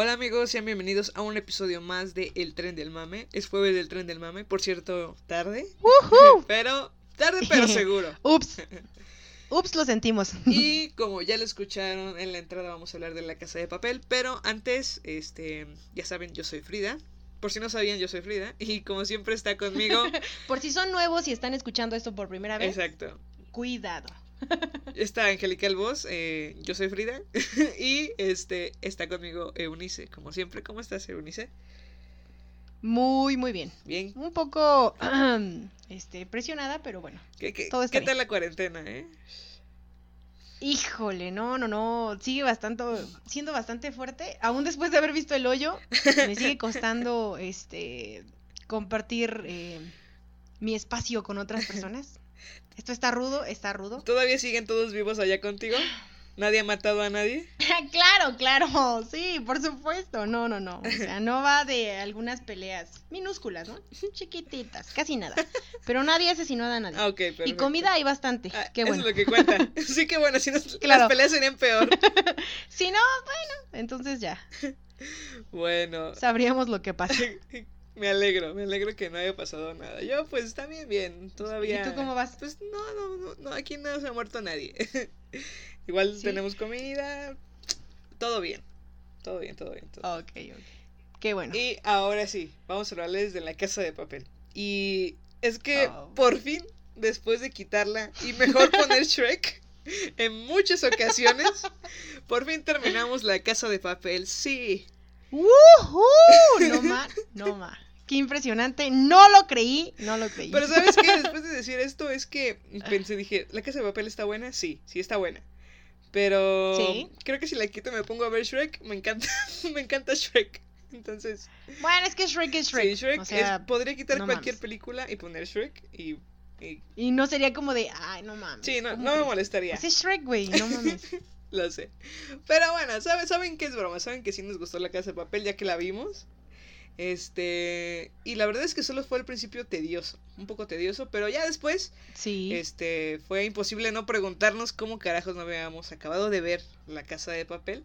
Hola amigos, sean bienvenidos a un episodio más de El Tren del Mame. Es jueves del Tren del Mame, por cierto, tarde. Pero, tarde pero seguro. Ups. Ups, lo sentimos. Y como ya lo escucharon en la entrada vamos a hablar de la casa de papel, pero antes, este, ya saben, yo soy Frida. Por si no sabían, yo soy Frida. Y como siempre está conmigo. Por si son nuevos y están escuchando esto por primera vez, Exacto. cuidado. Está Angelical Voz, eh, yo soy Frida. y este está conmigo Eunice, como siempre. ¿Cómo estás, Eunice? Muy, muy bien. Bien. Un poco este, presionada, pero bueno. ¿Qué, qué, Todo está qué tal la cuarentena, eh? Híjole, no, no, no. Sigue bastante, siendo bastante fuerte. Aún después de haber visto el hoyo, me sigue costando este compartir eh, mi espacio con otras personas. Esto está rudo, está rudo. ¿Todavía siguen todos vivos allá contigo? ¿Nadie ha matado a nadie? claro, claro, sí, por supuesto. No, no, no. O sea, no va de algunas peleas minúsculas, ¿no? Chiquititas, casi nada. Pero nadie asesinó a nadie. Ah, ok, y comida hay bastante. Ah, Qué eso bueno. es lo que cuenta. Sí, que bueno, si no, Claro. las peleas serían peor. Si no, bueno, entonces ya. Bueno, Sabríamos lo que pasa. Me alegro, me alegro que no haya pasado nada. Yo, pues, también bien, todavía. ¿Y tú cómo vas? Pues, no, no, no, no, aquí no se ha muerto nadie. Igual ¿Sí? tenemos comida, todo bien, todo bien, todo bien. Todo. Ok, ok. Qué bueno. Y ahora sí, vamos a hablarles de la casa de papel. Y es que Oh. por fin, después de quitarla y mejor poner Shrek en muchas ocasiones, por fin terminamos la casa de papel. Sí. ¡Woohoo! No más, no más. Qué impresionante. No lo creí, no lo creí. Pero ¿sabes qué? Después de decir esto es que pensé, dije, ¿la casa de papel está buena? Sí, sí está buena. Pero Sí. creo que si la quito me pongo a ver Shrek, me encanta, me encanta Shrek. Entonces, Bueno, es que Shrek es Shrek. sí, Shrek o sea, es- podría quitar no cualquier mames. película y poner Shrek y... y- Y no sería como de, ay, no mames. sí, no, ¿cómo no me molestaría. Pues es Shrek, güey, no mames. Lo sé. Pero bueno, ¿saben, saben que es broma, saben que sí nos gustó la casa de papel ya que la vimos. Este, y la verdad es que solo fue al principio tedioso, un poco tedioso, pero ya después Sí. este fue imposible no preguntarnos cómo carajos no habíamos acabado de ver la casa de papel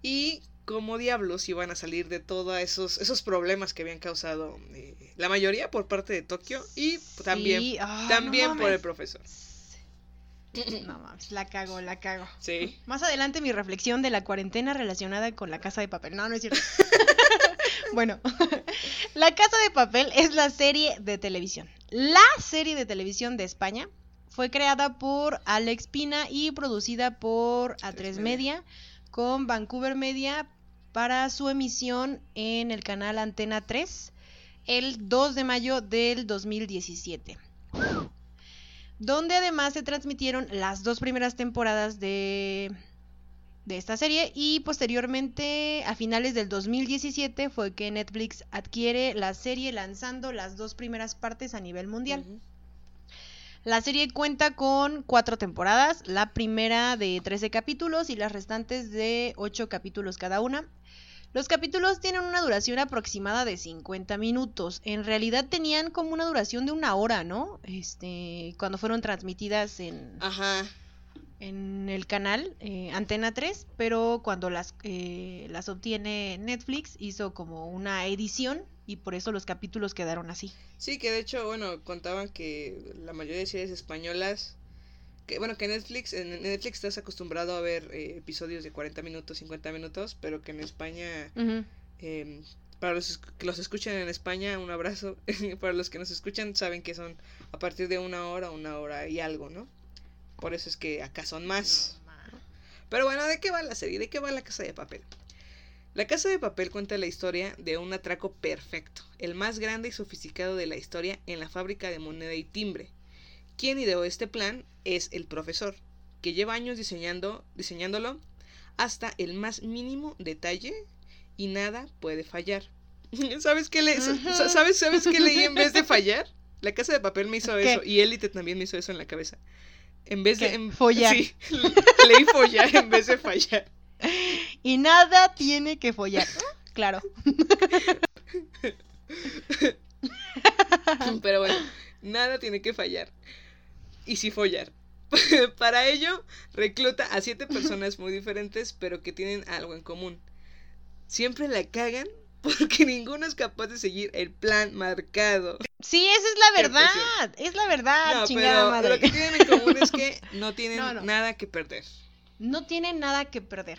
y cómo diablos iban a salir de todos esos esos problemas que habían causado eh, la mayoría por parte de Tokio y también Sí, ah, no también por el profesor. No mames, la cago, la cago. Sí. Más adelante mi reflexión de la cuarentena relacionada con la casa de papel. No, no es cierto. bueno, La casa de papel es la serie de televisión. La serie de televisión de España fue creada por Alex Pina y producida por A3 Media. Con Vancouver Media para su emisión en el canal Antena 3 el 2 de mayo del 2017 donde además se transmitieron las dos primeras temporadas de, de esta serie y posteriormente a finales del 2017 fue que Netflix adquiere la serie lanzando las dos primeras partes a nivel mundial. La serie cuenta con cuatro temporadas, la primera de 13 capítulos y las restantes de 8 capítulos cada una. Los capítulos tienen una duración aproximada de 50 minutos. En realidad tenían como una duración de una hora, ¿no? Este, cuando fueron transmitidas en, Ajá. en el canal eh, Antena 3, pero cuando las, eh, las obtiene Netflix hizo como una edición y por eso los capítulos quedaron así. Sí, que de hecho, bueno, contaban que la mayoría de series españolas, que bueno, que Netflix, en Netflix estás acostumbrado a ver eh, episodios de 40 minutos, 50 minutos, pero que en España, eh, para los que los escuchan en España, un abrazo, para los que nos escuchan saben que son a partir de una hora, una hora y algo, ¿no? Por eso es que acá son más. Pero bueno, ¿de qué va la serie? ¿De qué va la casa de papel? La Casa de Papel cuenta la historia de un atraco perfecto, el más grande y sofisticado de la historia en la fábrica de moneda y timbre. Quien ideó este plan es el profesor, que lleva años diseñando, diseñándolo hasta el más mínimo detalle y nada puede fallar. ¿Sabes qué, le, sa- ¿sabes, ¿Sabes qué leí en vez de fallar? La Casa de Papel me hizo ¿Qué? eso y Élite también me hizo eso en la cabeza. En vez de... En- Follar. Sí, leí follar en vez de fallar. Y nada tiene que follar. Claro. Pero bueno, nada tiene que fallar. Y sí follar. Para ello, recluta a siete personas muy diferentes, pero que tienen algo en común. Siempre la cagan porque ninguno es capaz de seguir el plan marcado. Sí, esa es la verdad. Es la verdad, No, chingada pero madre. lo que tienen en común es que no tienen No, no. nada que perder. No tiene nada que perder.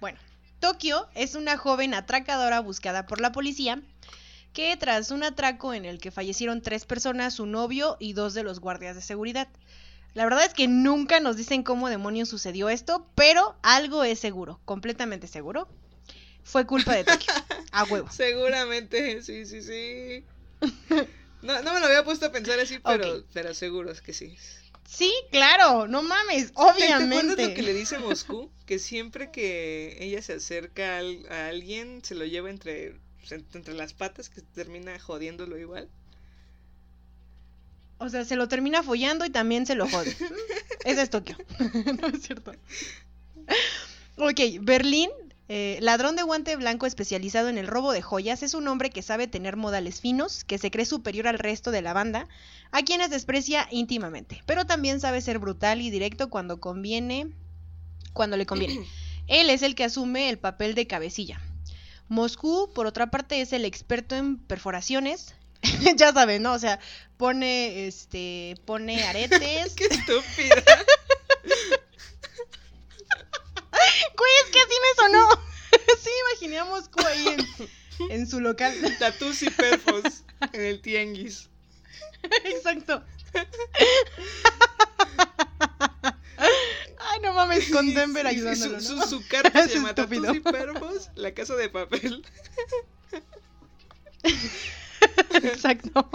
bueno, Tokio es una joven atracadora buscada por la policía que tras un atraco en el que fallecieron tres personas, su novio y dos de los guardias de seguridad. La verdad es que nunca nos dicen cómo demonios sucedió esto, pero algo es seguro, completamente seguro. Fue culpa de Tokio. A huevo. Seguramente, sí, sí, sí. No, no me lo había puesto a pensar así, pero, Ok. pero seguro es que sí. Sí, claro, no mames, ¿Te- ¿Te acuerdas obviamente. lo que le dice Moscú? Que siempre que ella se acerca a alguien, se lo lleva entre, entre las patas, que termina jodiéndolo igual. O sea, se lo termina follando y también se lo jode. Ese es Tokio. no es cierto. Ok, Berlín, eh, ladrón de guante blanco especializado en el robo de joyas, es un hombre que sabe tener modales finos, que se cree superior al resto de la banda, a quienes desprecia íntimamente, pero también sabe ser brutal y directo cuando conviene, cuando le conviene. Él es el que asume el papel de cabecilla. Moscú, por otra parte, es el experto en perforaciones. ya saben, ¿no? O sea, pone, este, pone aretes. ¡Qué estúpida! Güey, es que así me sonó. sí, imaginé a Moscú ahí en, en su local. Tatus y perfos en el tianguis. Exacto. No mames, con Denver Sí, ayudándolo, Su, ¿no? su, su carta se llama. Tatus y la casa de papel. Exacto.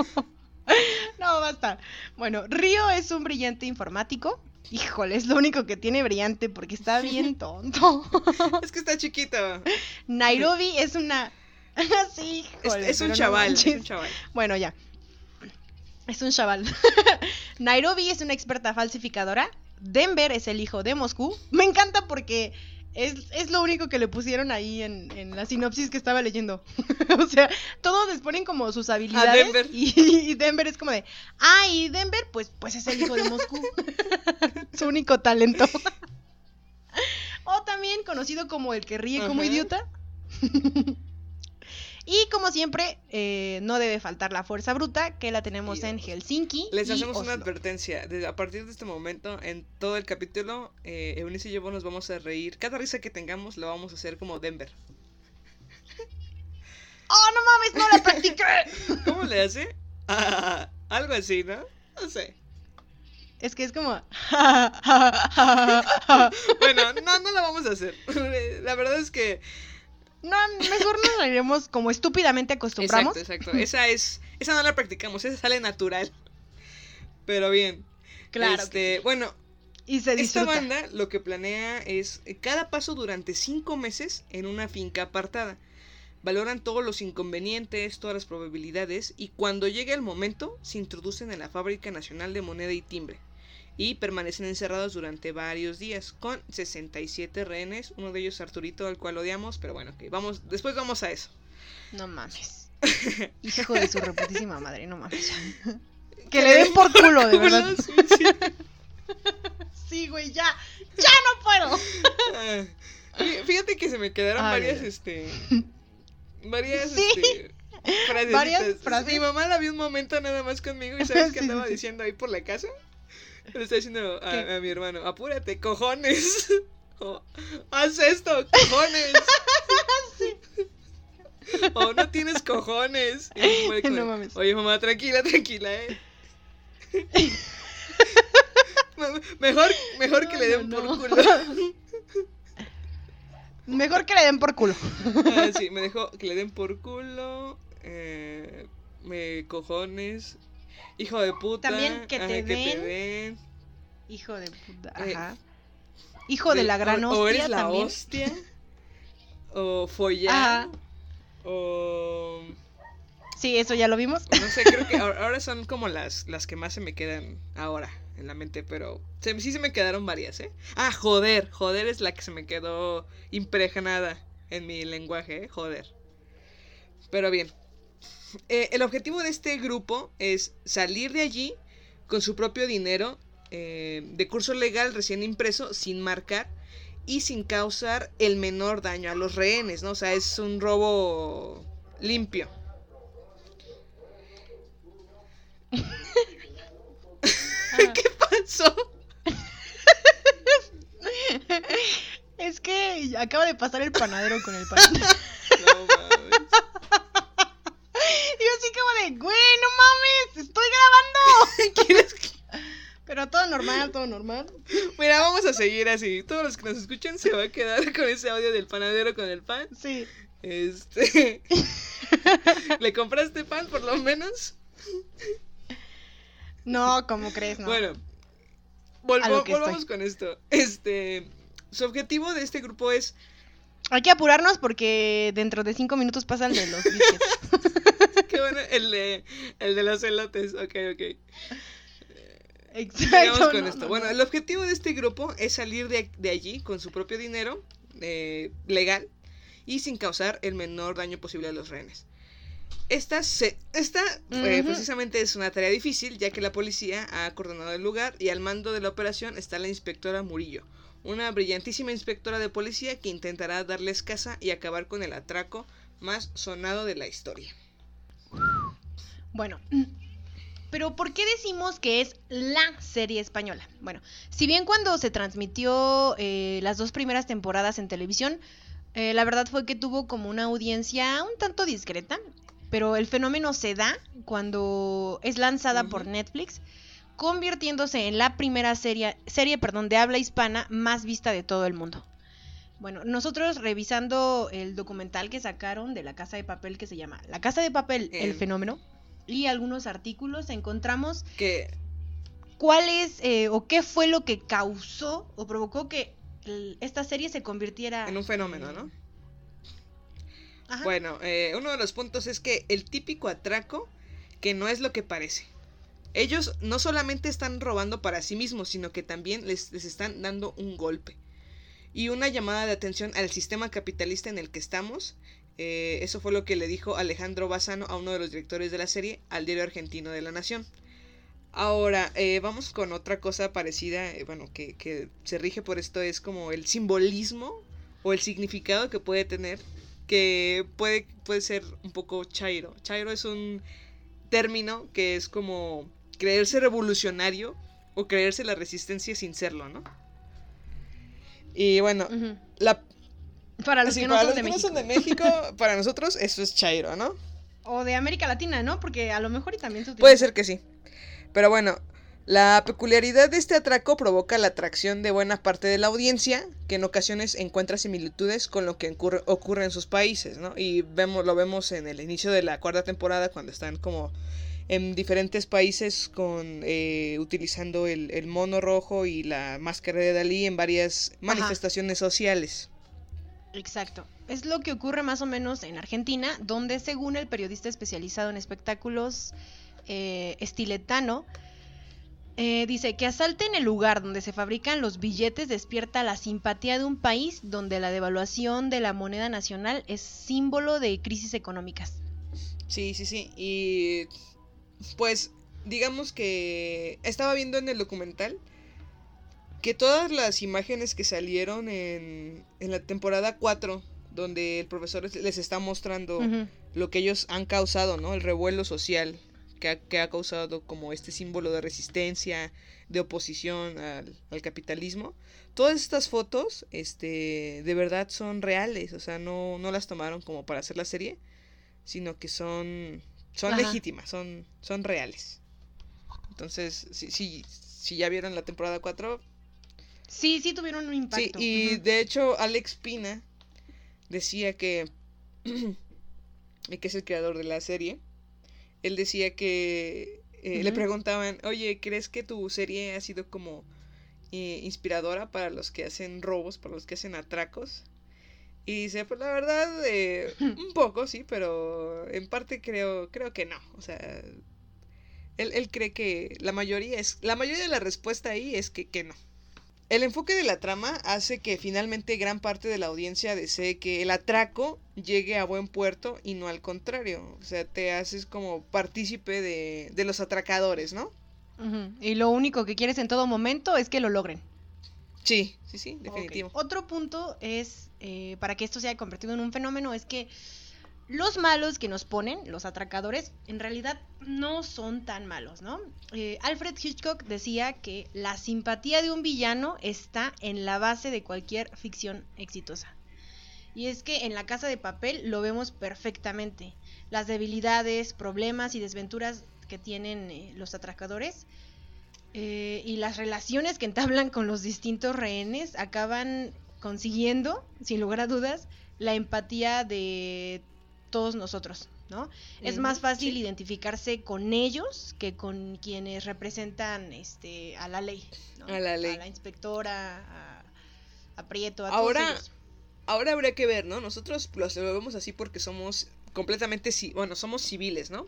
No, basta. Bueno, Río es un brillante informático. Híjole, es lo único que tiene brillante porque está bien tonto. Es que está chiquito. Nairobi es una. sí, Es, híjole, es un no chaval, es un chaval. Bueno, ya. Es un chaval. Nairobi es una experta falsificadora. Denver es el hijo de Moscú. Me encanta porque es, es lo único que le pusieron ahí en, en la sinopsis que estaba leyendo. o sea, todos les ponen como sus habilidades. Denver. Y, y Denver es como de, ah, y Denver, pues, pues es el hijo de Moscú. Su único talento. o también conocido como el que ríe como idiota. Y como siempre, eh, no debe faltar la fuerza bruta, que la tenemos Y en. Helsinki. Les y hacemos una advertencia. Desde, a partir de este momento, en todo el capítulo, eh, Eunice y yo nos vamos a reír. Cada risa que tengamos la vamos a hacer como Denver. ¡Oh, no mames, no la practiqué! ¿Cómo le hace? Ah, algo así, ¿no? No sé. es que es como. Bueno, no, no la vamos a hacer. La verdad es que. No, mejor nos reiremos como estúpidamente acostumbramos. Exacto, exacto. Esa es. Esa no la practicamos, esa sale natural. Pero bien. Claro. Este, bueno, Y se Esta disfruta. banda lo que planea es cada paso durante cinco meses en una finca apartada. Valoran todos los inconvenientes, todas las probabilidades y cuando llega el momento se introducen en la Fábrica Nacional de Moneda y Timbre y permanecen encerrados durante varios días con 67 rehenes, uno de ellos Arturito al cual odiamos, pero bueno, ok, vamos, después vamos a eso. No mames. Hijo de su reputísima madre, no mames. que le den por culo, de verdad. Sí, sí. Sí, güey, ya. ¡Ya no puedo! Ah, fí- Fíjate que se me quedaron Ay, varias, este. Varias, Sí. este. Varias frases. Mi mamá la vio un momento nada más conmigo y ¿sabes qué andaba diciendo ahí por la casa? Le está diciendo a, mi hermano: Apúrate, cojones. O, Haz esto, cojones. O no tienes cojones. Y No mames. Oye, mamá, tranquila, tranquila, eh. Me- mejor, mejor que le den No, por culo. Mejor que le den por culo. Ah, sí, me dejó que le den por culo. Eh, me cojones. Hijo de puta. También que te ajá, den. Hijo de puta. Eh, Ajá. Hijo de la gran o, hostia o eres la también. hostia. O follar. Ajá. O. Sí, eso ya lo vimos. No sé, creo que ahora ahora son como las, las que más se me quedan ahora en la mente, pero se- sí se me quedaron varias, ¿eh? Ah, joder, joder es la que se me quedó impregnada en mi lenguaje, ¿eh? joder. Pero bien, Eh, el objetivo de este grupo es salir de allí con su propio dinero eh, de curso legal recién impreso, sin marcar y sin causar el menor daño a los rehenes, ¿no? O sea, es un robo limpio. ¿Qué pasó? Es que acaba de pasar el panadero con el pan. No mames. Y yo así como de, güey, no mames, estoy grabando. ¿Quieres que- Pero todo normal, todo normal. Mira, vamos a seguir así. Todos los que nos escuchan se va a quedar con ese audio del panadero con el pan. Sí. Este. ¿Le compraste pan por lo menos? No, ¿cómo crees? No. Bueno, volvo- volvamos estoy. con esto. Este. Su objetivo de este grupo es. Hay que apurarnos porque dentro de cinco minutos pasa el de los. Qué bueno, el de, el de los elotes. Ok, ok. Exacto. Con no, esto. no, bueno, no. el objetivo de este grupo es salir de, de allí con su propio dinero eh, legal y sin causar el menor daño posible a los rehenes. Esta, se- esta eh, precisamente es una tarea difícil ya que la policía ha acordonado el lugar y al mando de la operación está la inspectora Murillo, una brillantísima inspectora de policía que intentará darles casa y acabar con el atraco más sonado de la historia. Bueno, pero ¿por qué decimos que es la serie española? Bueno, si bien cuando se transmitió eh, las dos primeras temporadas en televisión, eh, la verdad fue que tuvo como una audiencia un tanto discreta, pero el fenómeno se da cuando es lanzada por. Netflix, convirtiéndose en la primera serie, serie perdón, de habla hispana más vista de todo el mundo. Bueno, nosotros revisando el documental que sacaron de la Casa de Papel que se llama La Casa de Papel, el fenómeno, y algunos artículos encontramos Que cuál es eh, o qué fue lo que causó o provocó que el- esta serie se convirtiera en un fenómeno, ¿no? Ajá. Bueno, eh, uno de los puntos es que el típico atraco que no es lo que parece. Ellos no solamente están robando para sí mismos, sino que también les, les están dando un golpe. Y una llamada de atención al sistema capitalista en el que estamos. eh, eso fue lo que le dijo Alejandro Bassano a uno de los directores de la serie al diario argentino de la Nación. Ahora, eh, vamos con otra cosa parecida, eh, bueno, que, que se rige por esto, es como el simbolismo o el significado que puede tener que puede, puede ser un poco chairo. Chairo es un término que es como creerse revolucionario o creerse la resistencia sin serlo, ¿no? Y bueno, la, Para los sí, que no para son los de que no México. son de México, para nosotros eso es chairo, ¿no? O de América Latina, ¿no? Porque a lo mejor y también se utiliza. Puede ser que sí. Pero bueno, la peculiaridad de este atraco provoca la atracción de buena parte de la audiencia, que en ocasiones encuentra similitudes con lo que ocurre, ocurre en sus países, ¿no? Y vemos, lo vemos en el inicio de la cuarta temporada, cuando están como en diferentes países con eh, utilizando el, el mono rojo y la máscara de Dalí en varias manifestaciones sociales. Exacto. Es lo que ocurre más o menos en Argentina, donde según el periodista especializado en espectáculos eh, estiletano, eh, dice que asalten el lugar donde se fabrican los billetes despierta la simpatía de un país donde la devaluación de la moneda nacional es símbolo de crisis económicas. Sí, sí, sí. Y pues digamos que estaba viendo en el documental que todas las imágenes que salieron en, en la temporada 4, donde el profesor les- está mostrando lo que ellos han causado, ¿no? El revuelo social que ha, que ha causado como este símbolo de resistencia, de oposición al, al capitalismo. Todas estas fotos, este, de verdad son reales, o sea, no, no las tomaron como para hacer la serie, sino que son, son Ajá. legítimas, son, son reales. Entonces, si, si, si ya vieron la temporada 4, Sí, sí tuvieron un Sí, impacto. y de hecho Alex Pina decía que, que es el creador de la serie, él decía que eh, le preguntaban, oye, ¿crees que tu serie ha sido como eh, inspiradora para los que hacen robos, para los que hacen atracos? Y dice, pues la verdad, eh, un poco, sí, pero en parte creo, creo que no. O sea, él, él cree que la mayoría es, la mayoría de la respuesta ahí es que, que no. El enfoque de la trama hace que finalmente gran parte de la audiencia desee que el atraco llegue a buen puerto y no al contrario. O sea, te haces como partícipe de, de los atracadores, ¿no? Y lo único que quieres en todo momento es que lo logren. Sí, sí, sí, definitivo. Otro punto es, eh, para que esto se haya convertido en un fenómeno, es que los malos que nos ponen, los atracadores, en realidad no son tan malos, ¿no? Eh, Alfred Hitchcock decía que la simpatía de un villano está en la base de cualquier ficción exitosa. Y es que en la casa de papel lo vemos perfectamente. Las debilidades, problemas y desventuras que tienen eh, los atracadores eh, y las relaciones que entablan con los distintos rehenes acaban consiguiendo, sin lugar a dudas, la empatía de todos nosotros, ¿no? Es más fácil sí. identificarse con ellos que con quienes representan este a la ley, ¿no? A la ley. a la inspectora, a, a Prieto, a Ahora, todos ellos. Ahora habría que ver, ¿no? Nosotros lo vemos así porque somos completamente, bueno, somos civiles, ¿no?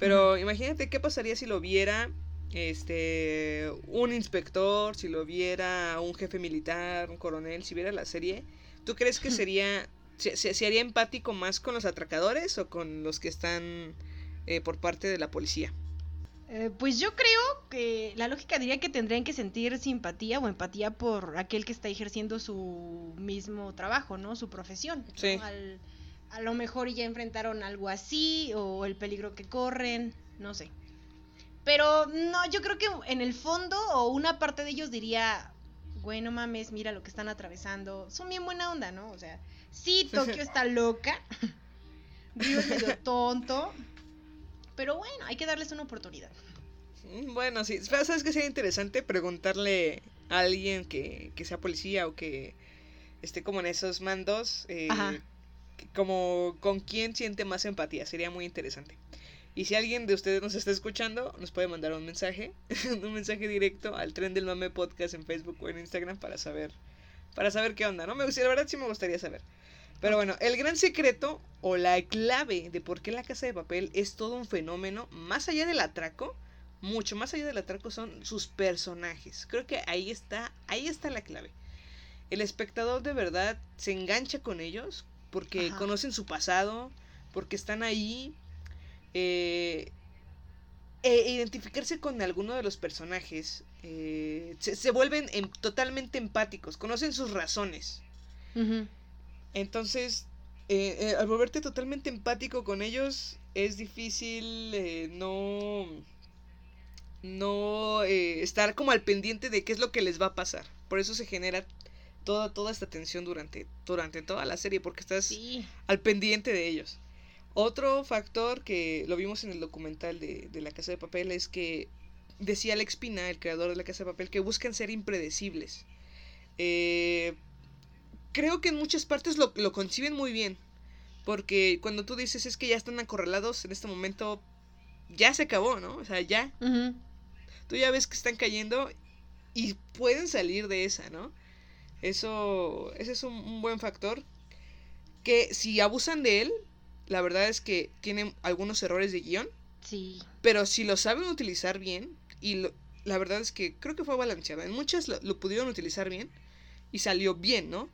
Pero imagínate qué pasaría si lo viera este un inspector, si lo viera un jefe militar, un coronel, si viera la serie, ¿tú crees que sería se, se- se haría empático más con los atracadores o con los que están eh, por parte de la policía? Eh, pues yo creo que la lógica diría que tendrían que sentir simpatía o empatía por aquel que está ejerciendo su mismo trabajo, ¿no? Su profesión. ¿no? Sí. Al- a lo mejor ya enfrentaron algo así o el peligro que corren, no sé. Pero no, yo creo que en el fondo o una parte de ellos diría, güey, no mames, mira lo que están atravesando. Son bien buena onda, ¿no? O sea, sí, Tokio está loca. Río es medio tonto. Pero bueno, hay que darles una oportunidad. Mm, Bueno, sí. ¿Sabes qué sería interesante? Preguntarle a alguien que, que sea policía o que esté como en esos mandos, eh, Ajá. que- como con quién siente más empatía. Sería muy interesante. Y si alguien de ustedes nos está escuchando, nos puede mandar un mensaje, un mensaje directo al Tren del Mame Podcast en Facebook o en Instagram para saber, para saber qué onda, ¿no? Me gustaría, la verdad sí me gustaría saber. Pero bueno, el gran secreto o la clave de por qué la casa de papel es todo un fenómeno, más allá del atraco, mucho más allá del atraco son sus personajes. Creo que ahí está, ahí está la clave. El espectador de verdad se engancha con ellos porque Ajá. conocen su pasado, porque están ahí. Eh, e identificarse con alguno de los personajes eh, se, se vuelven em- totalmente empáticos, conocen sus razones. Entonces, eh, al volverte totalmente empático con ellos, es difícil no, no estar como al pendiente de qué es lo que les va a pasar. Por eso se genera toda, toda esta tensión durante, durante toda la serie, porque estás Sí. al pendiente de ellos. Otro factor que lo vimos en el documental de, de La Casa de Papel es que decía Alex Pina, el creador de La Casa de Papel, que buscan ser impredecibles. Eh, creo que en muchas partes lo, lo conciben muy bien. Porque cuando tú dices es que ya están acorralados, en este momento ya se acabó, ¿no? O sea, ya. Ujú. Tú ya ves que están cayendo y pueden salir de esa, ¿no? Eso, ese es un, un buen factor. Que si abusan de él, la verdad es que tienen algunos errores de guion. Sí. Pero si lo saben utilizar bien, y lo- la verdad es que creo que fue balanceado. En muchas lo, lo pudieron utilizar bien y salió bien, ¿no?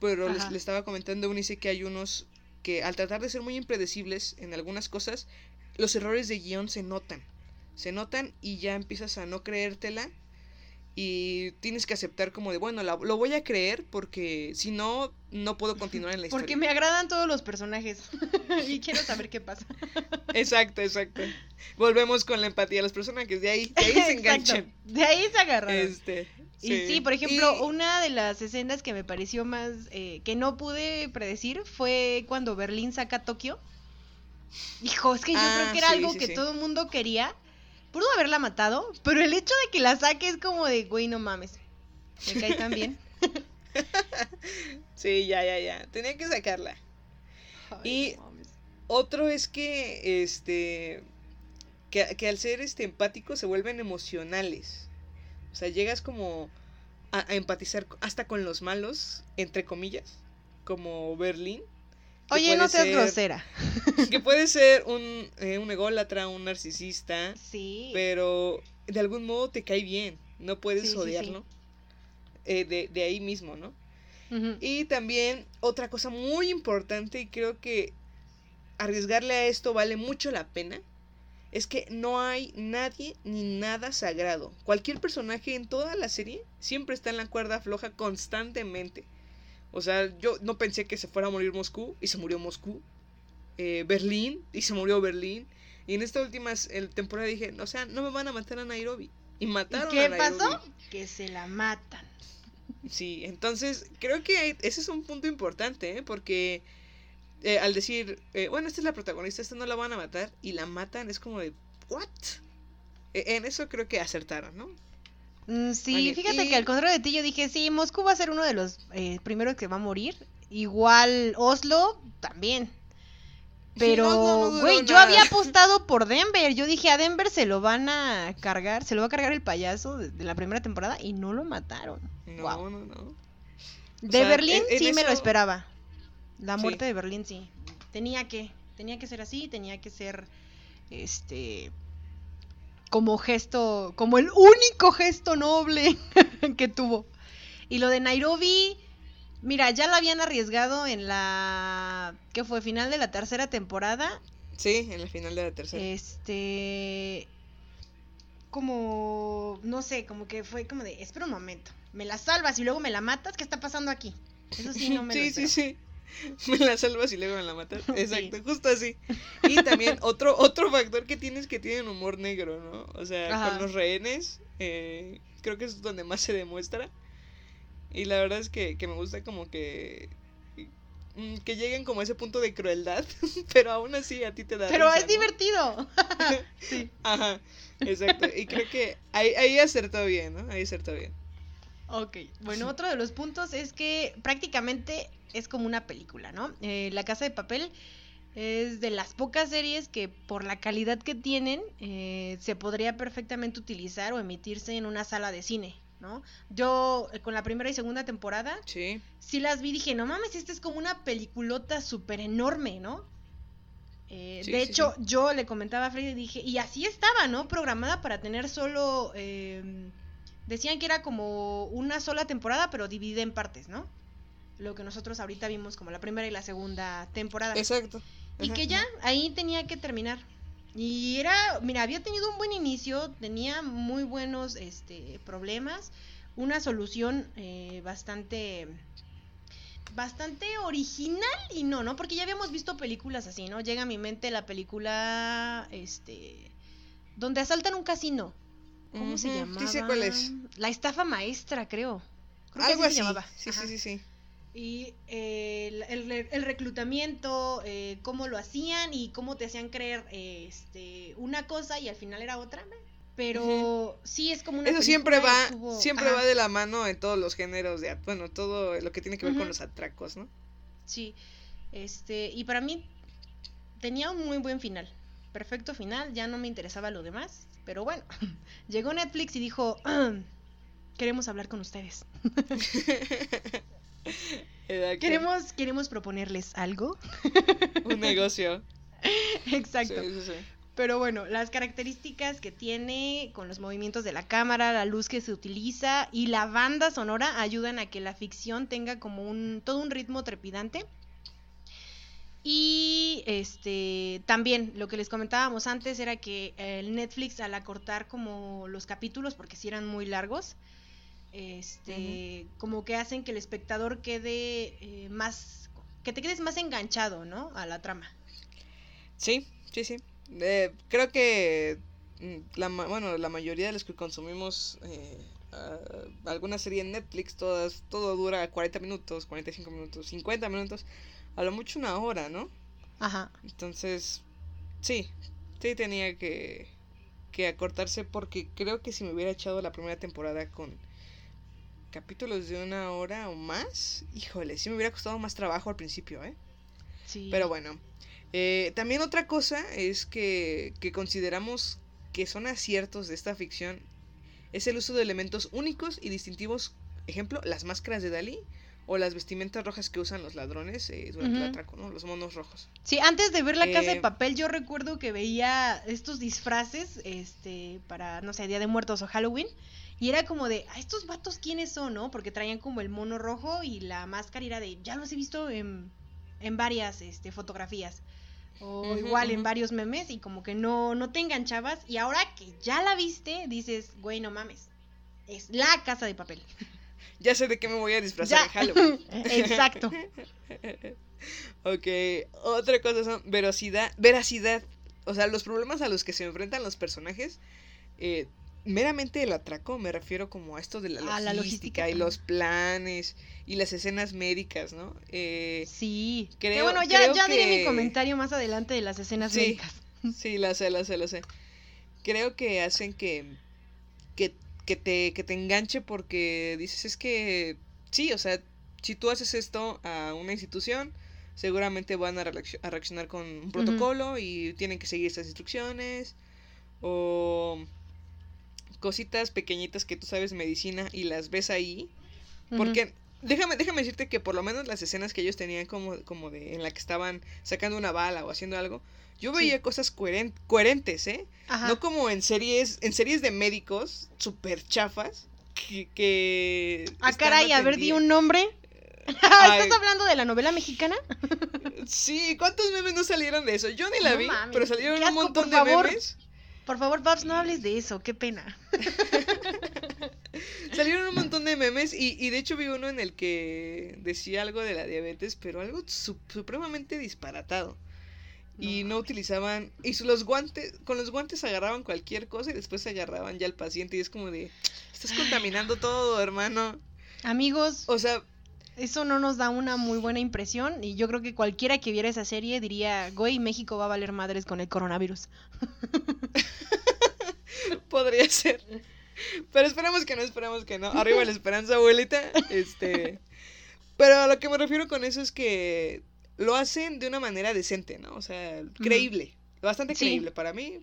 Pero les, estaba comentando Unice que hay unos que al tratar de ser muy impredecibles en algunas cosas, los errores de guion se notan. Se notan y ya empiezas a no creértela y tienes que aceptar como de, bueno, la- lo voy a creer porque si no, no puedo continuar en la historia. Porque me agradan todos los personajes. y quiero saber qué pasa. Exacto, exacto. Volvemos con la empatía de los personajes, de ahí, de ahí se enganchan. De ahí se agarraron. Este, Y sí, por ejemplo, Y- una de las escenas que me pareció más eh, que no pude predecir fue cuando Berlín saca a Tokio. Hijo, es que yo Ah, creo que era sí, algo sí, que sí. todo el mundo quería. Pudo haberla matado, pero el hecho de que la saque es como de, güey, no mames. Me cae tan bien. Sí, ya, ya, ya. Tenía que sacarla. Ay, Y- no. Otro es que, este, que, que al ser este empático se vuelven emocionales. O sea, llegas como a, a empatizar hasta con los malos, entre comillas, como Berlín. Oye, no seas ser- grosera. Que puede ser un, eh, un ególatra, un narcisista, Sí. pero de algún modo te cae bien. No puedes Sí, sí, sí. odiarlo. eh, de, de ahí mismo, ¿no? Y también otra cosa muy importante y creo que arriesgarle a esto vale mucho la pena es que no hay nadie ni nada sagrado. Cualquier personaje en toda la serie siempre está en la cuerda floja constantemente. O sea, yo no pensé que se fuera a morir Moscú y se murió Moscú. Eh, Berlín y se murió Berlín. Y en esta última el- temporada dije, o sea, no me van a matar a Nairobi. Y ¿Y mataron a qué Nairobi. pasó? Que se la matan. Sí, entonces creo que ese es un punto importante, ¿eh? porque eh, al decir, eh, bueno, esta es la protagonista, esta no la van a matar, y la matan, es como de, ¿what? E- en eso creo que acertaron, ¿no? Mm, sí, fíjate y- que al contrario de ti yo dije, sí, Moscú va a ser uno de los eh, primeros que va a morir. Igual Oslo también. Pero, no, no güey, yo había apostado por Denver. Yo dije, a Denver se lo van a cargar, se lo va a cargar el payaso de, de la primera temporada y no lo mataron. No, no, no. De sea, Berlín en- en sí me lo esperaba. La Sí. muerte de Berlín sí. Tenía que, tenía que ser así, tenía que ser, este, como gesto, como el único gesto noble que tuvo. Y lo de Nairobi, mira, ya lo habían arriesgado en la, ¿qué fue? Final de la tercera temporada. Sí, en la final de la tercera. Este, como, no sé, como que fue como de, espera un momento, me la salvas y luego me la matas, ¿qué está pasando aquí? Eso sí, no me lo sí, sí, sí. Me la salvas y luego me la matas. Sí. Exacto, justo así. Y también otro, otro factor que tienes que tienen humor negro, ¿no? O sea, Ajá. con los rehenes, eh, creo que es donde más se demuestra. Y la verdad es que, que me gusta como que mm, que lleguen como a ese punto de crueldad, pero aún así a ti te da Pero risa, es ¿no? divertido. sí. Ajá, exacto. Y creo que ahí, ahí acertó bien, ¿no? Ahí acertó bien. Ok, bueno, otro de los puntos es que prácticamente es como una película, ¿no? Eh, la Casa de Papel es de las pocas series que por la calidad que tienen eh, se podría perfectamente utilizar o emitirse en una sala de cine, ¿no? Yo eh, con la primera y segunda temporada Sí. sí las vi y dije, no mames, esta es como una peliculota súper enorme, ¿no? Eh, Sí, de sí, hecho, sí. yo le comentaba a Freddy y dije, y así estaba, ¿no? Programada para tener solo... decían que era como una sola temporada, pero dividida en partes, ¿no? Lo que nosotros ahorita vimos como la primera y la segunda temporada. Exacto. Y Ajá, que ya ahí tenía que terminar. Y era, mira, había tenido un buen inicio, tenía muy buenos este, problemas, una solución eh, bastante bastante original y no, ¿no? Porque ya habíamos visto películas así, ¿no? Llega a mi mente la película este donde asaltan un casino. ¿Cómo se llamaba? Sí sé cuál es. La estafa maestra, creo. Creo que Algo se así. llamaba. Sí, sí, Ajá. sí, sí. Y eh, el, el- el reclutamiento, eh, cómo lo hacían y cómo te hacían creer eh, este, una cosa y al final era otra. ¿no? Pero sí es como una Eso siempre va, estuvo- siempre ajá, va de la mano en todos los géneros de, bueno, todo lo que tiene que ver con los atracos, ¿no? Sí. Este, y para mí tenía un muy buen final. Perfecto final, ya no me interesaba lo demás. Pero bueno, llegó Netflix y dijo, "Ah, queremos hablar con ustedes. Queremos, queremos proponerles algo. un negocio. Exacto. Sí, sí, sí. Pero bueno, las características que tiene con los movimientos de la cámara, la luz que se utiliza y la banda sonora ayudan a que la ficción tenga como un todo un ritmo trepidante. Y este también lo que les comentábamos antes era que el Netflix al acortar como los capítulos porque si eran muy largos, este como que hacen que el espectador quede eh, más que te quedes más enganchado, ¿no? A la trama. Sí, sí, sí. Eh, creo que mm, la, bueno, la mayoría de los que consumimos eh, ah, alguna serie en Netflix, todas, todo dura 40 minutos, 45 minutos, 50 minutos, a lo mucho una hora, ¿no? Ajá. Entonces, sí, sí tenía que, que acortarse porque creo que si me hubiera echado la primera temporada con capítulos de una hora o más, híjole, sí me hubiera costado más trabajo al principio, ¿eh? Sí. Pero bueno. Eh, también otra cosa es que, que consideramos que son aciertos de esta ficción es el uso de elementos únicos y distintivos, ejemplo, las máscaras de Dalí o las vestimentas rojas que usan los ladrones eh, durante el Ujú. atraco, ¿no? Los monos rojos. Sí, antes de ver la casa de Eh, papel, yo recuerdo que veía estos disfraces, este, para, no sé, Día de Muertos o Halloween. Y era como de, ¿a estos vatos quiénes son, no? Porque traían como el mono rojo y la máscara era de, ya los he visto en, en varias este, fotografías. O igual en varios memes y como que no, no te enganchabas. Y ahora que ya la viste, dices, güey, no mames. Es la casa de papel. Ya sé de qué me voy a disfrazar en Halloween. Exacto. ok, otra cosa son veracidad, veracidad. O sea, los problemas a los que se enfrentan los personajes. eh, meramente el atraco, me refiero como a esto de la A logística, la logística, y los planes y las escenas médicas, ¿no? Eh, Sí. Que creo- bueno, ya, creo ya diré mi que- comentario más adelante de las escenas Sí. médicas. Sí, la sé, la sé, la sé. Creo que hacen que, que, que te, que te enganche porque dices, es que, sí, o sea, si tú haces esto a una institución, seguramente van a, reacc- a reaccionar con un protocolo y tienen que seguir estas instrucciones. O cositas pequeñitas que tú sabes medicina y las ves ahí. Porque déjame, déjame decirte que por lo menos las escenas que ellos tenían como, como de en la que estaban sacando una bala o haciendo algo, yo Sí. veía cosas coheren- coherentes, ¿eh? Ajá. No como en series, en series de médicos super chafas que, que Ah, caray, a ver, di un nombre. Ay. ¿Estás hablando de la novela mexicana? Sí, ¿cuántos memes no salieron de eso? Yo ni la No vi, pero salieron un montón de favor. memes. Por favor, Babs, no hables de eso, qué pena. Salieron un montón de memes y, y de hecho vi uno en el que decía algo de la diabetes, pero algo su- supremamente disparatado. Y No utilizaban, y los guantes, con los guantes agarraban cualquier cosa y después se agarraban ya al paciente y es como de, estás contaminando todo, hermano. Amigos, O sea, eso no nos da una muy buena impresión y yo creo que cualquiera que viera esa serie diría, güey, México va a valer madres con el coronavirus. podría ser. Pero esperamos que no, esperamos que no. Arriba la esperanza, abuelita. Este. Pero a lo que me refiero con eso es que lo hacen de una manera decente, ¿no? O sea, creíble. Bastante Sí. creíble. Para mí,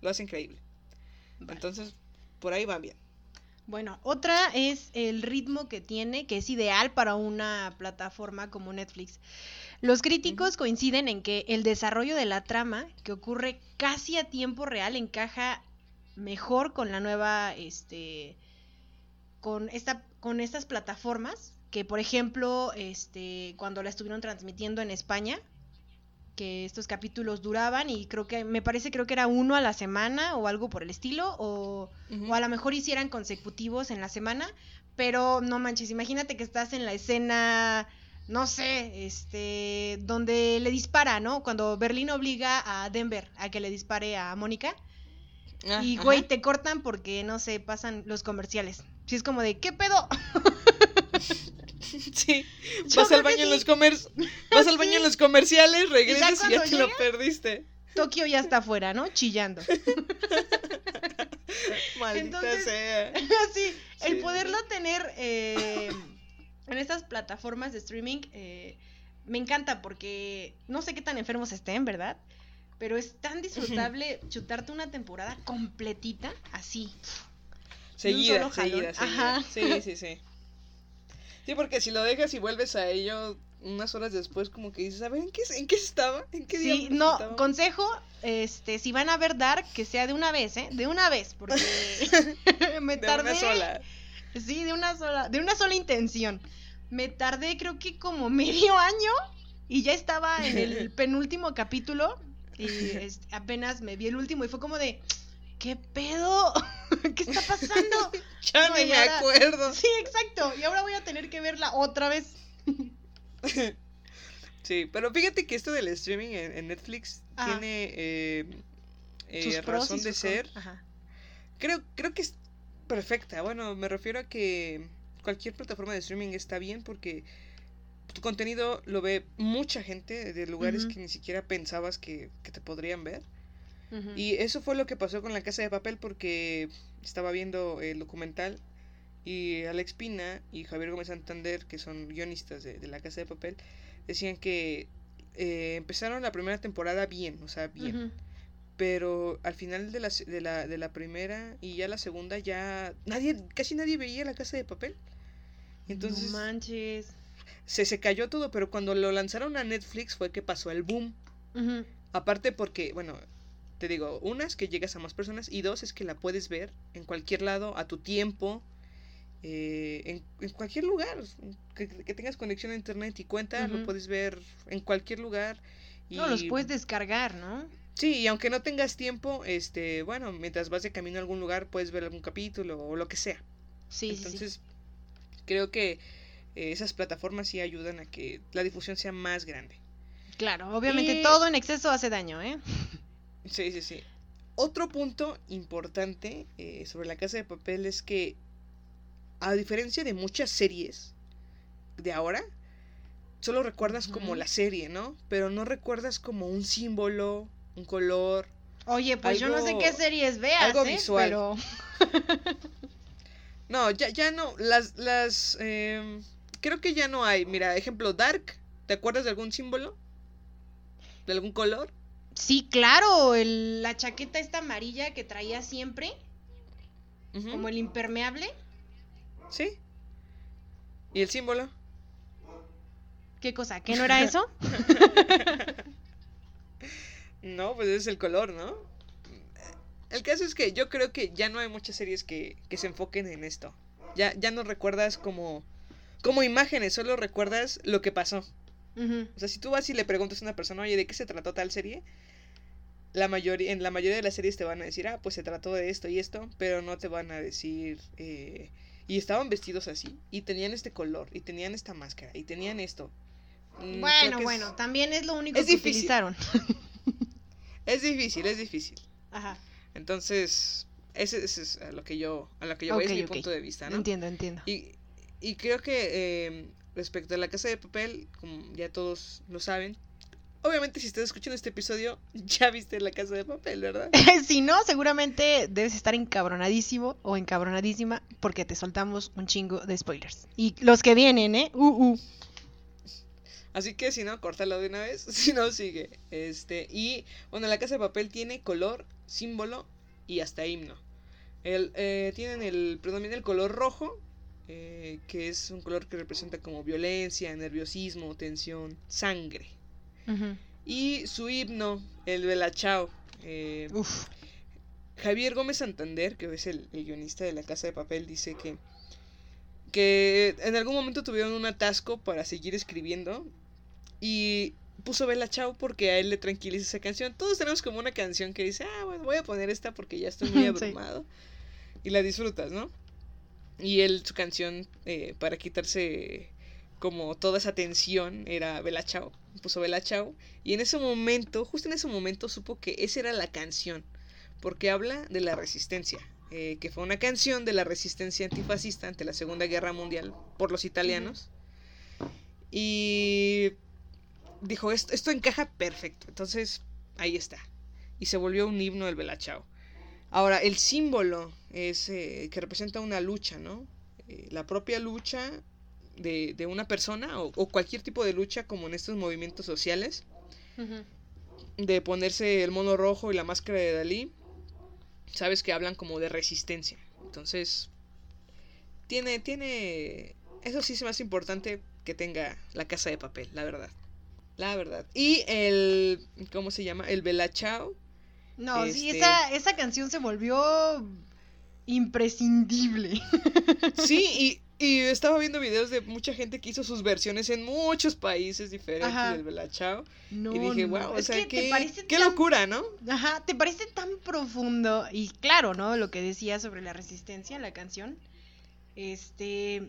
lo hacen creíble. Entonces, por ahí van bien. Bueno, otra es el ritmo que tiene, que es ideal para una plataforma como Netflix. Los críticos coinciden en que el desarrollo de la trama, que ocurre casi a tiempo real, encaja mejor con la nueva, este, con esta, con estas plataformas, que por ejemplo, este, cuando la estuvieron transmitiendo en España, que estos capítulos duraban y creo que, me parece, creo que era uno a la semana o algo por el estilo, o o a lo mejor hicieran consecutivos en la semana, pero no manches, imagínate que estás en la escena, no sé, este, donde le dispara, ¿no? Cuando Berlín obliga a Denver a que le dispare a Mónica. Ah, y, güey, te cortan porque, no sé, pasan los comerciales. Si es como de, ¿qué pedo? Sí. Yo Vas al baño en los comer... Vas al baño en los comerciales, regresas y ya, te lo perdiste. Tokio ya está afuera, ¿no? Chillando. Maldita Entonces- sea. sí, el poderlo tener eh, en estas plataformas de streaming eh, me encanta porque no sé qué tan enfermos estén, ¿verdad? Pero es tan disfrutable chutarte una temporada completita así. Seguida, seguida, seguida. Ajá. Sí, sí, sí. Sí, porque si lo dejas y vuelves a ello unas horas después, como que dices, a ver, ¿en qué, en qué estaba? ¿En qué Sí, no, estaba?" consejo, este, si van a ver Dark, que sea de una vez, ¿eh? De una vez, porque me De tardé. una sola. Sí, de una sola, de una sola intención. Me tardé creo que como medio año y ya estaba en el penúltimo capítulo y este, apenas me vi el último y fue como de ¿qué pedo? ¿Qué está pasando? Ya No, ni me ahora- acuerdo. Sí, exacto. Y ahora voy a tener que verla otra vez. Sí, pero fíjate que esto del streaming en, en Netflix Ajá. tiene eh, eh, razón de ser. Ajá. Creo, creo que es perfecta. Bueno, me refiero a que cualquier plataforma de streaming está bien porque tu contenido lo ve mucha gente de lugares que ni siquiera pensabas que, que te podrían ver. Y eso fue lo que pasó con la casa de papel porque estaba viendo el documental Y Alex Pina y Javier Gómez Santander, que son guionistas de, de La Casa de Papel, decían que eh, empezaron la primera temporada bien, o sea, bien. Pero al final de la, de, la, de la primera y ya la segunda ya nadie, casi nadie veía La Casa de Papel. Entonces No manches. Se, se cayó todo, pero cuando lo lanzaron a Netflix fue que pasó el boom. Aparte porque, bueno, te digo, una es que llegas a más personas y dos es que la puedes ver en cualquier lado, a tu tiempo, eh, en, en cualquier lugar, que, que tengas conexión a internet y cuenta, lo puedes ver en cualquier lugar. Y, No, los puedes descargar, ¿no? Sí, y aunque no tengas tiempo, este, bueno, mientras vas de camino a algún lugar puedes ver algún capítulo o lo que sea. Sí, sí, sí. Entonces, creo que eh, esas plataformas sí ayudan a que la difusión sea más grande. Claro, obviamente Y- todo en exceso hace daño, ¿eh? Sí, sí, sí. Otro punto importante eh, sobre la casa de papel es que, a diferencia de muchas series de ahora, solo recuerdas como la serie, ¿no? Pero no recuerdas como un símbolo, un color. Oye, pues yo no sé qué series veas, algo ¿eh? visual. Pero No, ya, ya no. Las, las, em, creo que ya no hay. Mira, ejemplo, Dark. ¿Te acuerdas de algún símbolo? ¿De algún color? sí, claro, el- la chaqueta esta amarilla que traía siempre, como el impermeable. Sí. ¿Y el símbolo? ¿Qué cosa? ¿Qué no era eso? No, pues es el color, ¿no? El caso es que yo creo que ya no hay muchas series que, que se enfoquen en esto. Ya, ya no recuerdas como, como imágenes, solo recuerdas lo que pasó. O sea, si tú vas y le preguntas a una persona, oye, ¿de qué se trató tal serie? La mayoría, en la mayoría de las series te van a decir, ah, pues se trató de esto y esto, pero no te van a decir, eh, y estaban vestidos así, y tenían este color, y tenían esta máscara, y tenían esto. Mm, Bueno, es- bueno, también es lo único es que difícil. utilizaron. Es difícil, es difícil. Ajá. Entonces, ese, ese es a lo que yo, a lo que yo voy, es mi punto de vista, ¿no? Entiendo, entiendo. Y, y creo que eh, respecto a la casa de papel, como ya todos lo saben, obviamente si estás escuchando este episodio, ya viste la casa de papel, ¿verdad? si no, seguramente debes estar encabronadísimo o encabronadísima porque te soltamos un chingo de spoilers. Y los que vienen, ¿eh? Uh, uh. Así que si no, córtalo de una vez, si no, sigue. Este, y bueno, la casa de papel tiene color, símbolo y hasta himno. El, eh, tienen el, predomina el color rojo, eh, que es un color que representa como violencia, nerviosismo, tensión, sangre. Y su himno, el Belachao. Eh, Uf. Javier Gómez Santander, que es el, el guionista de La Casa de Papel, dice que, que en algún momento tuvieron un atasco para seguir escribiendo y puso Bella Chao porque a él le tranquiliza esa canción. Todos tenemos como una canción que dice, ah, bueno, voy a poner esta porque ya estoy muy Sí. abrumado. Y la disfrutas, ¿no? Y él, su canción, eh, para quitarse como toda esa tensión, era Bella Chao. Puso Bella Chao. Y en ese momento, justo en ese momento, supo que esa era la canción. Porque habla de la resistencia. eh, que fue una canción de la resistencia antifascista ante la Segunda Guerra Mundial por los italianos. Y dijo, esto, esto encaja perfecto. Entonces, ahí está. Y se volvió un himno del Bella Chao. Ahora, el símbolo es eh, que representa una lucha, ¿no? Eh, la propia lucha de, de una persona o, o cualquier tipo de lucha como en estos movimientos sociales, de ponerse el mono rojo y la máscara de Dalí, sabes que hablan como de resistencia. Entonces, tiene, tiene, eso sí es más importante que tenga la casa de papel, la verdad. La verdad. Y el, ¿cómo se llama? El Bella No, sí, Este- esa, esa canción se volvió imprescindible. Sí, y, y estaba viendo videos de mucha gente que hizo sus versiones en muchos países diferentes Ajá. del Bella Chao. No, y dije, no, wow, o es sea, que qué, parece qué tan- locura, ¿no? Ajá, te parece tan profundo y claro, ¿no? Lo que decía sobre la resistencia, la canción. Este,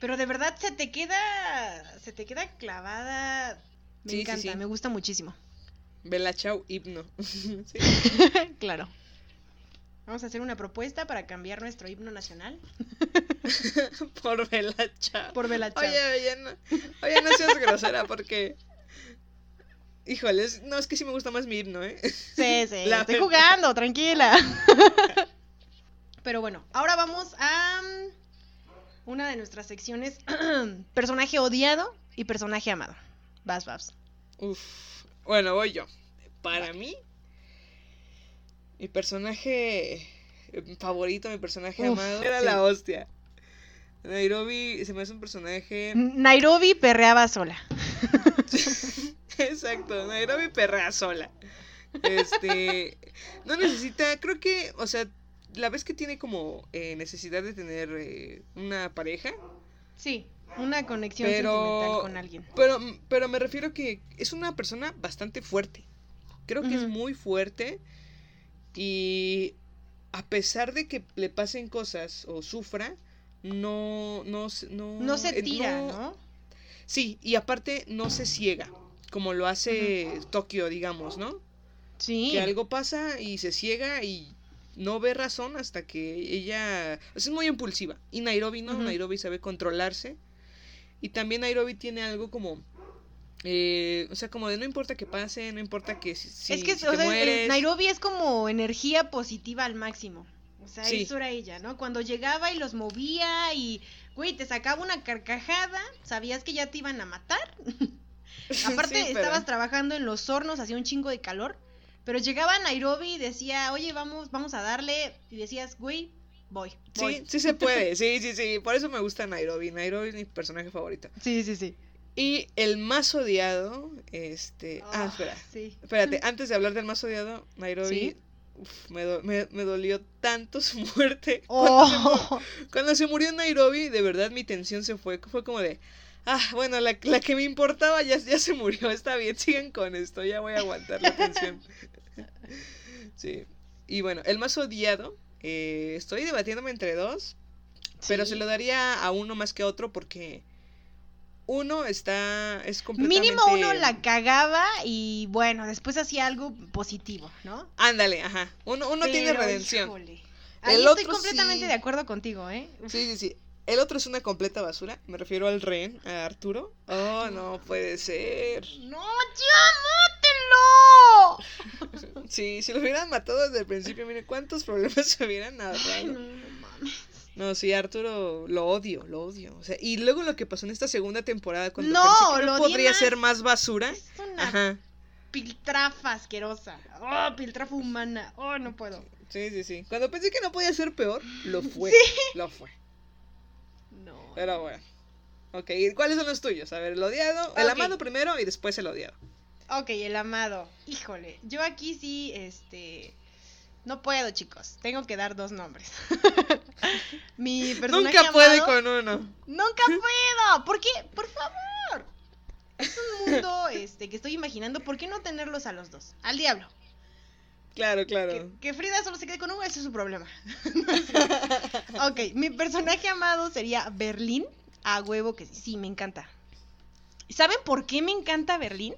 pero de verdad se te queda, se te queda clavada. Me Sí, sí, encanta, sí. me gusta muchísimo. Bella Chao, himno. Sí. claro. Vamos a hacer una propuesta para cambiar nuestro himno nacional Por Bella Chao. por Bella Chao. Oye, oye, no, oye, no seas grosera porque... Híjoles, no, es que sí me gusta más mi himno, ¿eh? Sí, sí, La estoy verdad. jugando, tranquila. Pero bueno, ahora vamos a mm, una de nuestras secciones, personaje odiado y personaje amado. Vas, vas. Uf. Bueno, voy yo. Para mí, mi personaje eh, favorito, mi personaje Uf, amado, era sí. la hostia. Nairobi se me hace un personaje. Nairobi perreaba sola. Exacto, Nairobi perrea sola. Este. No necesita, creo que, o sea, la vez que tiene como eh, necesidad de tener eh, una pareja, Sí, una conexión Pero- sentimental con alguien. Pero, pero me refiero que es una persona bastante fuerte. Creo que es muy fuerte. Y a pesar de que le pasen cosas o sufra, no, no, se- no, No se eh, tira, ¿no? Sí, y aparte no se ciega, como lo hace Tokio, digamos, ¿no? Sí. Que algo pasa y se ciega y no ve razón hasta que ella... es muy impulsiva. Y Nairobi no. Nairobi sabe controlarse. Y también Nairobi tiene algo como... eh, o sea, como de no importa que pase, no importa que si, es que si o te sea. Nairobi es como energía positiva al máximo. O sea, Sí. eso era ella, ¿no? Cuando llegaba y los movía y, güey, te sacaba una carcajada, sabías que ya te iban a matar. Aparte, Sí, pero- estabas trabajando en los hornos, hacía un chingo de calor. Pero llegaba a Nairobi y decía, oye, vamos, vamos a darle. Y decías, güey, voy. voy". Sí, sí se puede, sí, sí, sí. Por eso me gusta Nairobi. Nairobi es mi personaje favorito. sí, sí. sí. Y el más odiado, este... Ah, Ah, espera. Sí. Espérate, antes de hablar del más odiado, Nairobi, Sí. uf, me, do- me- me dolió tanto su muerte. Cuando, se Oh, cuando se murió Nairobi, de verdad mi tensión se fue. Fue como de, ah, bueno, la, la que me importaba ya, ya se murió, está bien, sigan con esto, ya voy a aguantar la tensión. sí. Y bueno, el más odiado, eh, estoy debatiéndome entre dos, pero se lo daría a uno más que a otro porque uno está, es completamente... Mínimo uno la cagaba y bueno, después hacía algo positivo, ¿no? Ándale, ajá. Uno, uno tiene redención. híjole. Ahí El estoy otro completamente sí. de acuerdo contigo, ¿eh? Sí, sí, sí. El otro es una completa basura. Me refiero al rehén, a Arturo. Oh, no puede ser. ¡No, ya, mátelo! Sí, si lo hubieran matado desde el principio, mire cuántos problemas se hubieran ahorrado. no, no mames. No, sí, Arturo lo odio, lo odio. O sea, y luego lo que pasó en esta segunda temporada cuando No, pensé que lo no odié podría más. ser más basura. Es una Ajá. piltrafa asquerosa. Oh, piltrafa humana. Oh, no puedo. Sí, sí, sí. Cuando pensé que no podía ser peor, lo fue. Lo fue. No. Pero bueno. Ok, ¿y ¿cuáles son los tuyos? A ver, el odiado, el amado primero y después el odiado. Ok, el amado. Híjole, yo aquí sí, este... No puedo, chicos. Tengo que dar dos nombres. Mi personaje Nunca puede con uno. Nunca puedo. ¿Por qué? Por favor. Es un mundo este, que estoy imaginando. ¿Por qué no tenerlos a los dos? Al diablo. Claro, Que, claro. que Frida solo se quede con uno, ese es su problema. ok, mi personaje amado sería Berlín. A huevo que sí, sí, me encanta. ¿Saben por qué me encanta Berlín?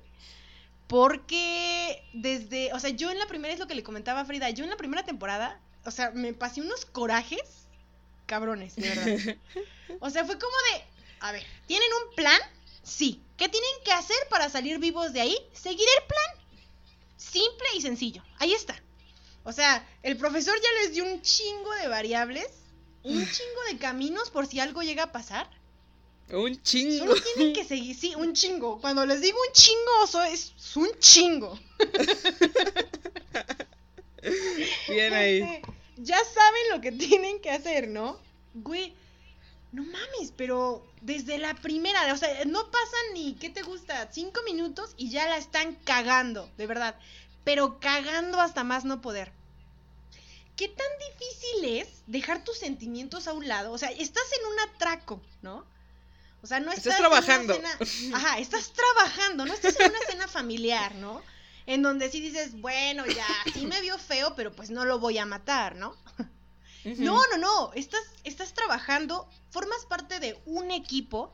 Porque desde, o sea, yo en la primera, es lo que le comentaba a Frida, yo en la primera temporada, o sea, me pasé unos corajes cabrones, de verdad. O sea, fue como de, a ver, ¿tienen un plan? Sí. ¿Qué tienen que hacer para salir vivos de ahí? Seguir el plan. Simple y sencillo. Ahí está. O sea, el profesor ya les dio un chingo de variables, un chingo de caminos por si algo llega a pasar. Un chingo. Solo tienen que seguir, sí, un chingo. Cuando les digo un chingo, so- es, es un chingo. Bien ahí. Este, ya saben lo que tienen que hacer, ¿no? Güey, no mames, pero desde la primera, o sea, no pasan ni, ¿qué te gusta? Cinco minutos y ya la están cagando, de verdad. Pero cagando hasta más no poder. ¿Qué tan difícil es dejar tus sentimientos a un lado? O sea, estás en un atraco, ¿no? O sea, no Estás estás, en una trabajando. cena- Ajá, estás trabajando, no estás en una cena familiar, ¿no? En donde sí dices, bueno, ya, sí me vio feo, pero pues no lo voy a matar, ¿no? No, no, no, estás, estás trabajando, formas parte de un equipo.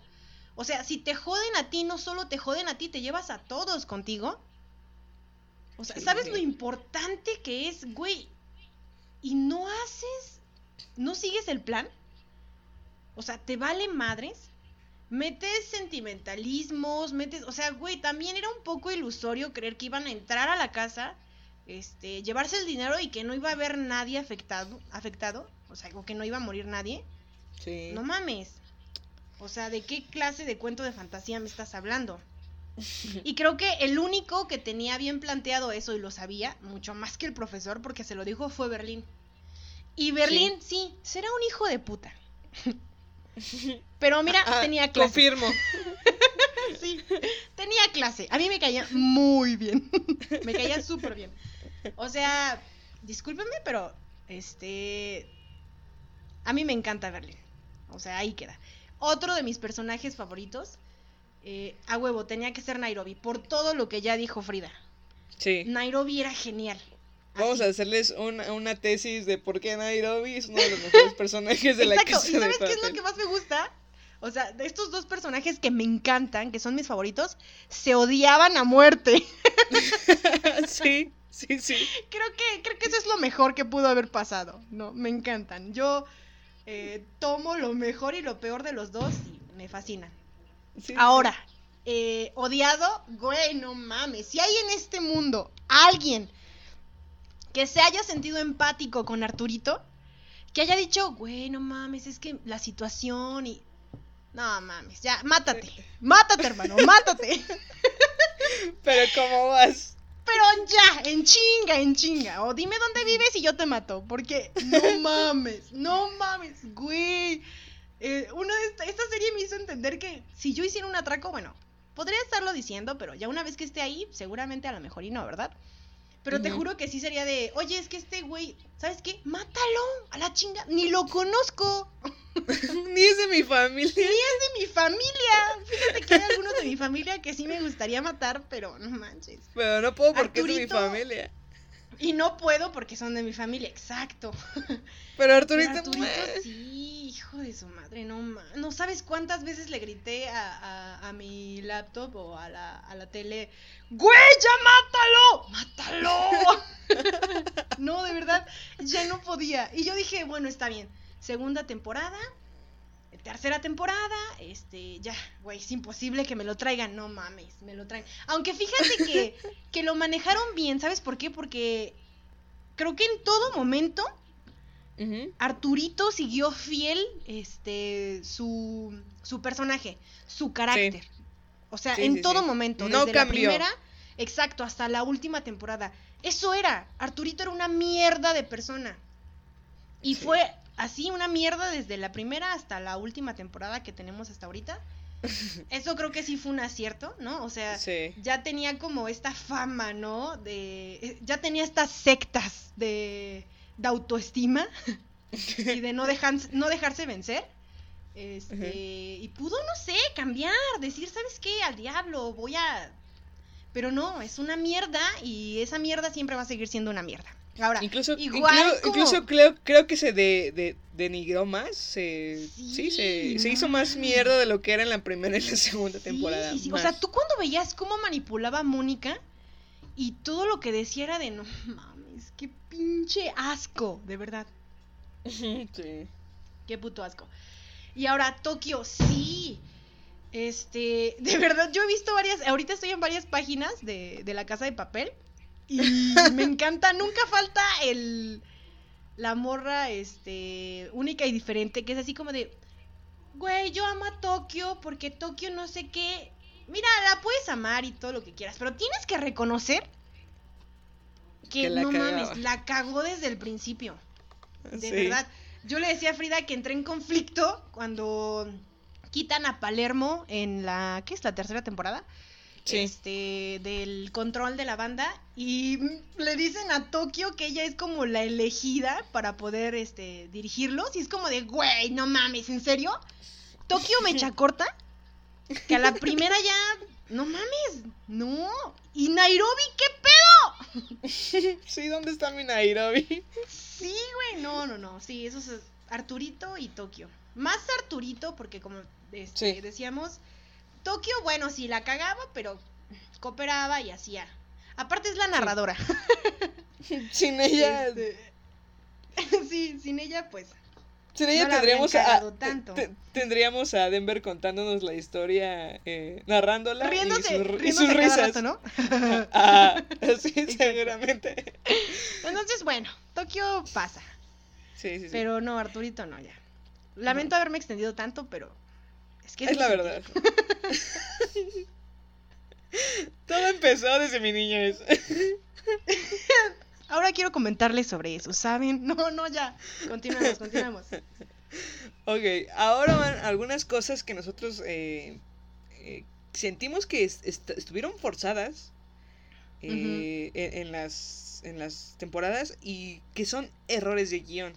O sea, si te joden a ti, no solo te joden a ti, te llevas a todos contigo. O sea, Sí, ¿sabes sí. lo importante que es, güey? Y no haces, no sigues el plan. O sea, te vale madres. Metes sentimentalismos, metes, o sea, güey, también era un poco ilusorio creer que iban a entrar a la casa, este, llevarse el dinero y que no iba a haber nadie afectado, afectado, o sea, o que no iba a morir nadie. Sí. No mames. O sea, ¿de qué clase de cuento de fantasía me estás hablando? Y creo que el único que tenía bien planteado eso y lo sabía, mucho más que el profesor, porque se lo dijo, fue Berlín. Y Berlín, sí, será un hijo de puta. Pero mira, Ah, tenía clase. Confirmo. Sí, tenía clase. A mí me caía muy bien. me caía súper bien. O sea, discúlpenme, pero este. A mí me encanta Berlín. O sea, ahí queda. Otro de mis personajes favoritos. eh, a huevo, tenía que ser Nairobi. Por todo lo que ya dijo Frida. Sí. Nairobi era genial. Vamos a hacerles una, una tesis de por qué Nairobi es uno de los mejores personajes de la Exacto. casa ¿Y de sabes qué es lo que más me gusta? O sea, de estos dos personajes que me encantan, que son mis favoritos, se odiaban a muerte. sí, sí, sí. creo que creo que eso es lo mejor que pudo haber pasado no me encantan yo eh, tomo lo mejor y lo peor de los dos y me fascinan sí, ahora eh, odiado güey no mames si hay en este mundo alguien que se haya sentido empático con Arturito que haya dicho güey no mames es que la situación y no mames ya mátate mátate hermano mátate. Pero ¿cómo vas? Pero ya, en chinga, en chinga. O dime dónde vives y yo te mato. Porque no mames, no mames, güey. Eh, una de esta, esta serie me hizo entender que si yo hiciera un atraco, bueno, podría estarlo diciendo, pero ya una vez que esté ahí, seguramente a lo mejor y no, ¿verdad? Pero te juro que sí sería de, oye, es que este güey, ¿sabes qué? Mátalo a la chinga. Ni lo conozco. Ni es de mi familia. Ni es de mi familia. Fíjate que hay algunos de mi familia que sí me gustaría matar, pero no manches. Pero no puedo porque es de mi familia. Y no puedo porque son de mi familia, exacto. Pero Pero Arturito, Arturito meh. sí, hijo de su madre, no ma- No sabes cuántas veces le grité a, a- a mi laptop o a la, a la tele, ¡Güey, ya mátalo! ¡Mátalo! no, de verdad, ya no podía. Y yo dije, bueno, está bien. Segunda temporada, tercera temporada, este, ya, güey, es imposible que me lo traigan, no mames, me lo traen. Aunque fíjate que, que lo manejaron bien, ¿sabes por qué? Porque creo que en todo momento. Arturito siguió fiel este su, su personaje, su carácter. O sea, Sí, en sí, todo momento, No desde cambió. la primera, exacto, hasta la última temporada. Eso era, Arturito era una mierda de persona. Y fue así una mierda desde la primera hasta la última temporada que tenemos hasta ahorita. Eso creo que sí fue un acierto, ¿no? O sea, Sí. ya tenía como esta fama, ¿no? De eh, ya tenía estas sectas de, de autoestima y de no dejar, no dejarse vencer. Este, y pudo, no sé, cambiar, decir, ¿sabes qué? Al diablo, voy a pero no, es una mierda y esa mierda siempre va a seguir siendo una mierda. Ahora, Incluso, igual incluso, como- incluso creo, creo que se de, de- denigró más. Se, sí, Sí, se, se hizo más mierda de lo que era en la primera y la segunda Sí, temporada. sí, O sea, tú cuando veías cómo manipulaba a Mónica y todo lo que decía era de no mames, qué pinche asco, de verdad, Sí. qué puto asco. Y ahora Tokio, sí. Este, de verdad, yo he visto varias, ahorita estoy en varias páginas de, de la casa de papel y me encanta, nunca falta el, la morra, este, única y diferente, que es así como de, güey, yo amo a Tokio porque Tokio no sé qué. Mira, la puedes amar y todo lo que quieras, pero tienes que reconocer que, no mames, la cagó desde el principio. De Sí. verdad. Yo le decía a Frida que entré en conflicto cuando quitan a Palermo en la. ¿Qué es la tercera temporada? Sí. Este, del control de la banda. Y le dicen a Tokio que ella es como la elegida para poder este, dirigirlos. Y es como de, güey, no mames, ¿en serio? Tokio me echa corta. Que a la primera ya. No mames, no. ¿Y Nairobi qué pedo? Sí, ¿dónde está mi Nairobi? Sí, güey, no, no, no, sí, eso es Arturito y Tokio. Más Arturito, porque como este, Sí. decíamos, Tokio, bueno, sí la cagaba, pero cooperaba y hacía. Aparte es la narradora. Sin ella, Este, sí, sin ella, pues. sin ella no tendríamos a, tanto. tendríamos a Denver contándonos la historia, eh, narrándola Riéndose, y, sus- y riéndose sus risas. rato, ¿no? Ah, sí, seguramente. Entonces, bueno, Tokio pasa. Sí, sí, sí. Pero no, Arturito no, ya. Lamento haberme extendido tanto, pero Es que Es la verdad. Todo empezó desde mi niñez. Ahora quiero comentarles sobre eso, ¿saben? No, no, ya. Continuamos, continuamos. Ok, ahora van algunas cosas que nosotros eh, eh, sentimos que est- est- estuvieron forzadas eh, en, en las, en las temporadas y que son errores de guion.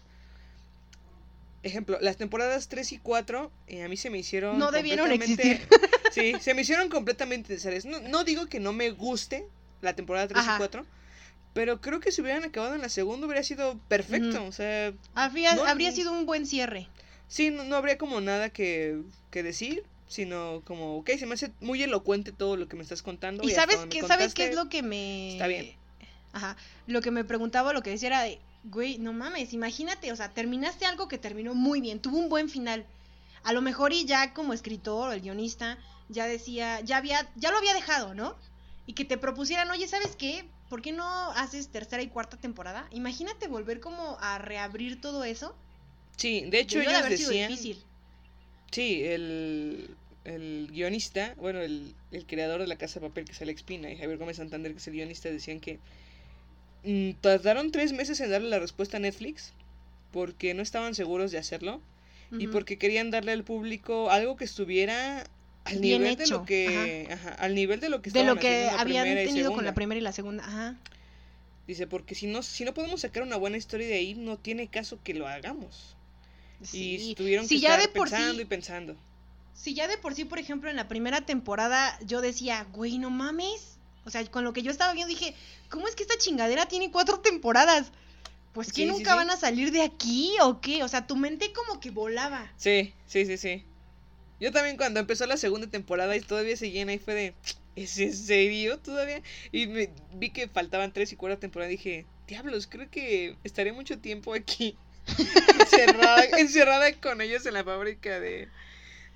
Ejemplo, las temporadas 3 y 4 eh, a mí se me hicieron... No debieron completamente- Sí, se me hicieron completamente necesarias. No, no digo que no me guste la temporada 3 Ajá. y 4, pero creo que si hubieran acabado en la segunda hubiera sido perfecto. O sea, Habría, No, habría no. sido un buen cierre. Sí, no, no habría como nada que, que decir, sino como, ok, se me hace muy elocuente todo lo que me estás contando. Y sabes me ¿sabes qué es lo que me... está bien. Ajá. Lo que me preguntaba, lo que decía era de, güey, no mames, imagínate, o sea, terminaste algo que terminó muy bien, tuvo un buen final. A lo mejor y ya como escritor o el guionista ya decía, ya había, ya lo había dejado, ¿no? Y que te propusieran, oye, ¿sabes qué? ¿Por qué no haces tercera y cuarta temporada? Imagínate volver como a reabrir todo eso. Sí, de hecho de ellos sido decían... difícil. Sí, el, el guionista, bueno, el, el creador de La Casa de Papel, que es Alex Pina, y Javier Gómez Santander, que es el guionista, decían que tardaron tres meses en darle la respuesta a Netflix porque no estaban seguros de hacerlo y porque querían darle al público algo que estuviera al Bien nivel de lo que ajá, al nivel de lo que de lo habían tenido con la primera y la segunda. Ajá. Dice, porque si no si no podemos sacar una buena historia de ahí, no tiene caso que lo hagamos. Y Sí. tuvieron Si que ya estar de por pensando sí- y pensando. Si ya de por sí, por ejemplo, en la primera temporada yo decía, güey, no mames. O sea, con lo que yo estaba viendo dije, ¿cómo es que esta chingadera tiene cuatro temporadas? Pues que Sí, nunca sí. van a salir de aquí o qué? O sea, tu mente como que volaba. Sí, sí, sí, sí. Yo también cuando empezó la segunda temporada y todavía seguían ahí fue de, ¿es en serio todavía? Y me, vi que faltaban tres y cuarta temporada y dije, diablos, creo que estaré mucho tiempo aquí encerrada, encerrada con ellos en la fábrica de,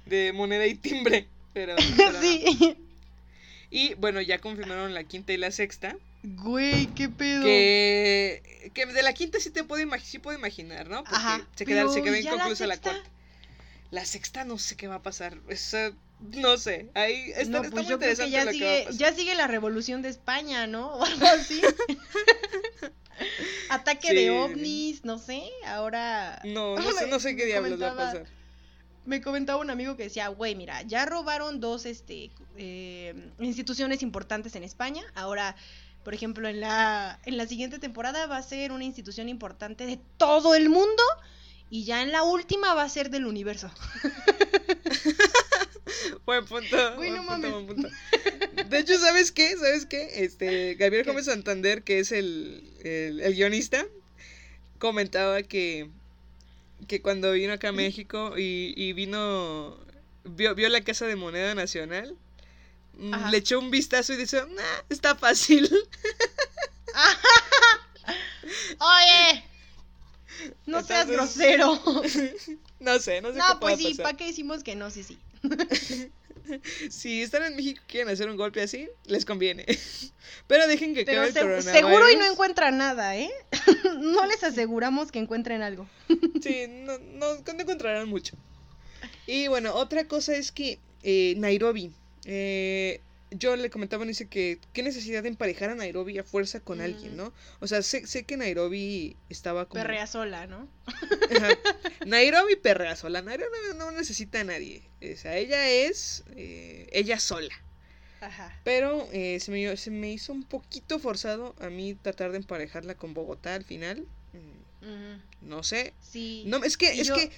de moneda y timbre. Pero, pero sí. Y bueno, ya confirmaron la quinta y la sexta. Güey, qué pedo. Que, que de la quinta sí te puedo, imagi- sí puedo imaginar, ¿no? Porque Ajá, se, queda, se pero quedó ¿y ya la inconclusa la, sexta? cuarta. La sexta no sé qué va a pasar. Esa, no sé. Ahí está, no, está pues muy yo creo interesante que ya lo que va a sigue, pasar. ya sigue la revolución de España, ¿no? O algo así. Ataque Sí. de ovnis, no sé. Ahora. No, no sé, no sé qué diablos va a pasar. Me comentaba un amigo que decía, güey, mira, ya robaron dos este, eh, instituciones importantes en España. Ahora, por ejemplo, en la, en la siguiente temporada va a ser una institución importante de todo el mundo. Y ya en la última va a ser del universo. Buen punto. Güey, buen punto, mames. buen punto. De hecho, ¿sabes qué? ¿Sabes qué? Este, Gabriel ¿Qué? Gómez Santander, que es el, el, el guionista, comentaba que, que cuando vino acá a México y, y vino, vio, vio la Casa de Moneda Nacional, mm, Ajá. le echó un vistazo y dice, nah, está fácil. Oye, no seas grosero. no sé, no sé qué No, pues sí. ¿para qué decimos que no? Sí, sí. Si están en México y quieren hacer un golpe así, les conviene. Pero dejen que Pero acabe el se- coronavirus. seguro y no encuentran nada, ¿eh? no les aseguramos que encuentren algo. Sí, no, no, no encontrarán mucho. Y bueno, otra cosa es que eh, Nairobi. eh, yo le comentaba, dice que qué necesidad de emparejar a Nairobi a fuerza con alguien. ¿no? O sea, sé, sé que Nairobi estaba como... Perrea sola, ¿no? Ajá. Nairobi perrea sola. Nairobi no, no necesita a nadie. O sea, ella es eh, ella sola. Ajá. Pero eh, se, me, se me hizo un poquito forzado a mí tratar de emparejarla con Bogotá al final. Mm. No sé. Sí. No, es que, Y es yo- que,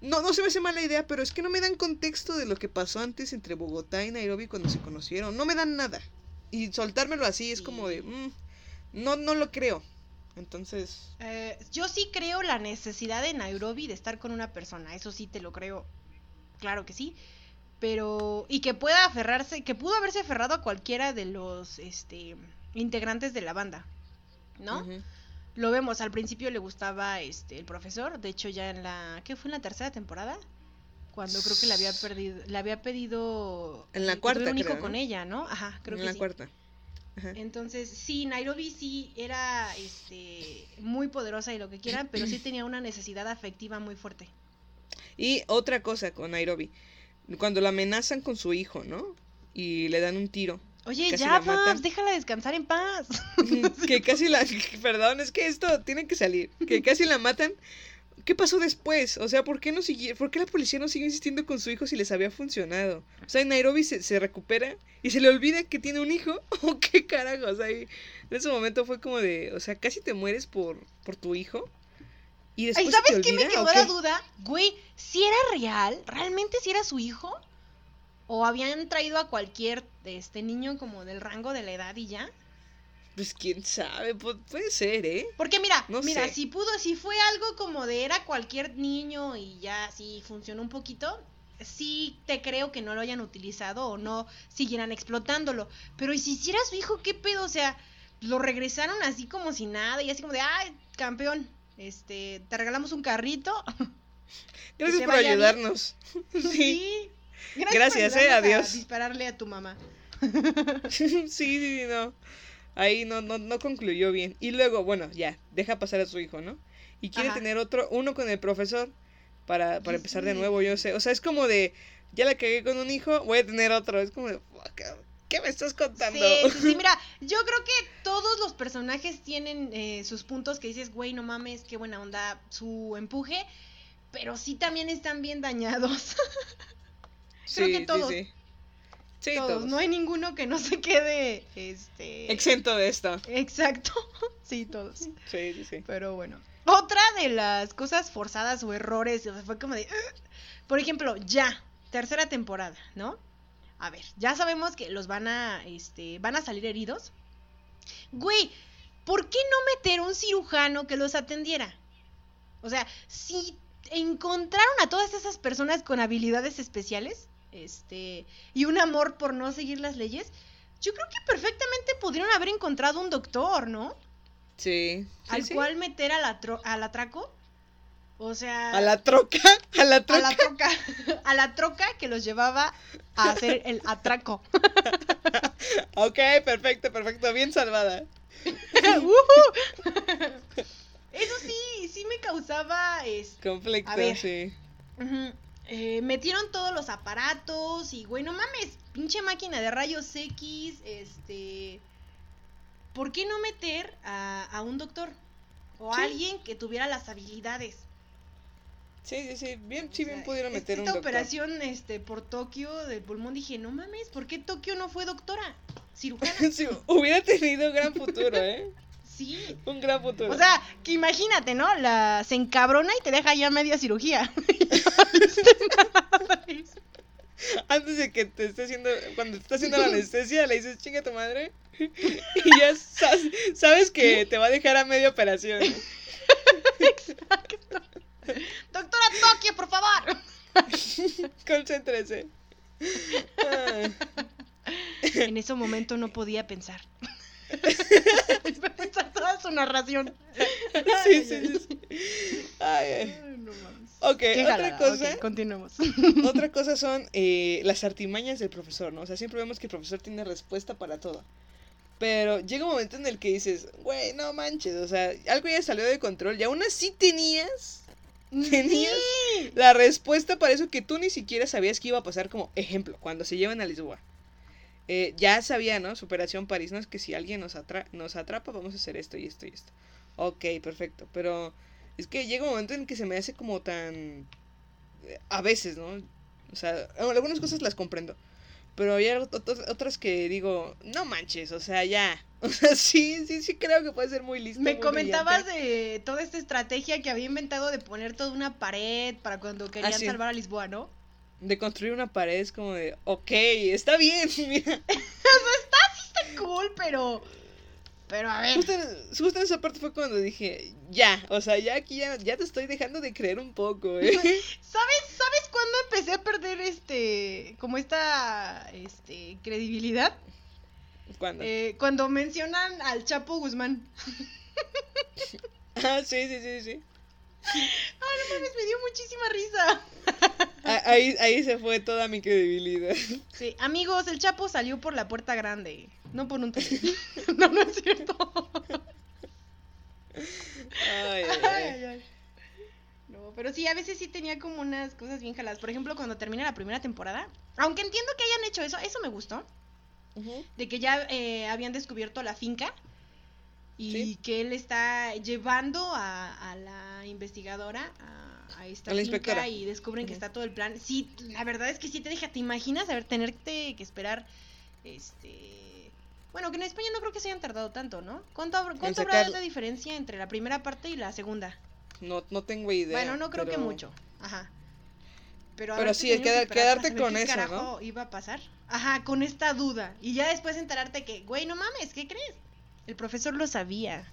no, no se me hace mala idea, pero es que no me dan contexto de lo que pasó antes entre Bogotá y Nairobi cuando se conocieron. No me dan nada. Y soltármelo así es como de, mm, no, no lo creo. Entonces, Eh, yo sí creo la necesidad de Nairobi de estar con una persona. Eso sí te lo creo. Claro que sí. Pero. Y que pueda aferrarse. Que pudo haberse aferrado a cualquiera de los este integrantes de la banda. ¿no? Lo vemos, al principio le gustaba este el profesor, de hecho ya en la ¿qué fue en la tercera temporada? Cuando creo que le había perdido le había pedido En la cuarta, un hijo creo, ¿no? con ella, ¿no? Ajá, creo en que la sí. cuarta. Ajá. Entonces, sí, Nairobi sí era este muy poderosa y lo que quieran, pero sí tenía una necesidad afectiva muy fuerte. Y otra cosa con Nairobi. cuando la amenazan con su hijo, ¿no? Y le dan un tiro. Oye, Casi ya. Babs, déjala descansar en paz. que casi la... Perdón, es que esto tiene que salir. Que casi la matan. ¿Qué pasó después? O sea, ¿por qué no sigue, por qué la policía no sigue insistiendo con su hijo si les había funcionado? O sea, en Nairobi se, se recupera y se le olvida que tiene un hijo. ¿O qué carajo? O sea, y en ese momento fue como de, o sea, casi te mueres por, por tu hijo. Y después Ay, ¿sabes qué me quedó ¿o la duda? Güey, si era real, ¿realmente si era su hijo? ¿O habían traído a cualquier este niño como del rango de la edad y ya? Pues quién sabe, pu- puede ser, ¿eh? Porque mira, No mira, sé. si pudo, si fue algo como de era cualquier niño y ya sí funcionó un poquito, sí te creo que no lo hayan utilizado o no siguieran explotándolo. Pero ¿y si hiciera su hijo, qué pedo? O sea, lo regresaron así como si nada y así como de, ay, campeón, este, te regalamos un carrito. Gracias por bien. ayudarnos. Sí. Gracias, eh, a adiós. dispararle a tu mamá. sí, sí, no. Ahí no, no, no concluyó bien. Y luego, bueno, ya, deja pasar a su hijo, ¿no? Y quiere Ajá. tener otro, uno con el profesor para, para empezar de nuevo, yo sé. O sea, es como de, ya la cagué con un hijo, voy a tener otro. Es como de, "Fuck, ¿qué me estás contando? Sí, sí, sí, mira, yo creo que todos los personajes tienen eh, sus puntos que dices, güey, no mames, qué buena onda su empuje, pero sí también están bien dañados. creo que Sí, todos. Sí, Sí, todos. todos. no hay ninguno que no se quede, este... Exento de esto. Exacto, sí, todos. Sí, sí, sí. Pero bueno. Otra de las cosas forzadas o errores o sea, fue como de... Por ejemplo, ya, tercera temporada, ¿no? A ver, ya sabemos que los van a, este, van a salir heridos. Güey, ¿por qué no meter un cirujano que los atendiera? O sea, si encontraron a todas esas personas con habilidades especiales, este, y un amor por no seguir las leyes, yo creo que perfectamente pudieron haber encontrado un doctor, ¿no? Sí. sí, al sí. cual meter a la tro- al atraco. O sea, A la troca, a la a troca. la troca, a la troca que los llevaba a hacer el atraco. Ok, perfecto, perfecto, bien salvada. Eso sí, sí me causaba este, Conflicto, A ver. sí. Eh, metieron todos los aparatos y güey, no mames, pinche máquina de rayos X, este ¿Por qué no meter a, a un doctor? O a alguien que tuviera las habilidades. Sí, sí, sí, bien, sí, O bien sea, pudieron es- meter un Esta doctor. operación este, por Tokio del pulmón dije, no mames, ¿por qué Tokio no fue doctora? Cirujana. Sí, hubiera tenido gran futuro, ¿eh? Sí. Un gran futuro. O sea, que imagínate, ¿no? La se encabrona y te deja ya media cirugía. Antes de que te esté haciendo, cuando te está haciendo la anestesia, le dices, chinga tu madre. Y ya sa- sabes que te va a dejar a media operación. Exacto. Doctora Tokio, por favor. Concéntrese. En ese momento no podía pensar. toda su narración. Sí, sí, sí. sí. Ay, ay. Ay, no mames. Ok, Qué otra cosa. Continuemos. Otra cosa son eh, las artimañas del profesor, ¿no? O sea, siempre vemos que el profesor tiene respuesta para todo. Pero llega un momento en el que dices, güey, no manches, o sea, algo ya salió de control y aún así tenías Tenías Sí. la respuesta para eso que tú ni siquiera sabías que iba a pasar como ejemplo, cuando se llevan a Lisboa. Eh, ya sabía, ¿no? Superación París, no es que si alguien nos, atra- nos atrapa, vamos a hacer esto y esto y esto. Ok, perfecto, pero es que llega un momento en que se me hace como tan... eh, A veces, ¿no? O sea, algunas cosas las comprendo. Pero hay ot- ot- otras que digo, no manches, o sea, ya. O sea, sí, sí, sí creo que puede ser muy listo. Me muy comentabas brillante. de toda esta estrategia que había inventado de poner toda una pared para cuando querían Ah, sí. salvar a Lisboa, ¿no? De construir una pared es como de, ok, está bien, mira. Está cool, pero. Pero a ver. Justo en, justo en esa parte fue cuando dije, ya, o sea, ya aquí ya, ya te estoy dejando de creer un poco, ¿eh? ¿Sabes, ¿Sabes cuándo empecé a perder este. como esta. este. credibilidad? ¿Cuándo? Eh, cuando mencionan al Chapo Guzmán. Ah, sí, sí, sí, sí. Mames, me dio muchísima risa. Ah, Ahí, ahí se fue toda mi credibilidad. Sí, amigos, el Chapo salió por la puerta grande. No por un no, no es cierto. Ay, ay, Ay, ay. ay, ay. No, Pero sí, a veces sí tenía como unas cosas bien jaladas. Por ejemplo, cuando termina la primera temporada, aunque entiendo que hayan hecho eso, eso me gustó. De que ya eh, habían descubierto la finca y Sí. que él está llevando a, a la investigadora a, a esta A la inspectora. y descubren que está todo el plan. Sí, la verdad es que sí te deja, ¿te imaginas haber tenerte que esperar este bueno, que en España no creo que se hayan tardado tanto, ¿no? ¿Cuánto, cuánto habrá de diferencia entre la primera parte y la segunda? No, no tengo idea. bueno, no creo que mucho. Ajá. Pero, Pero sí, que queda- quedarte con qué eso, iba a pasar. Ajá, con esta duda. Y ya después enterarte que, güey, no mames, ¿qué crees? El profesor lo sabía.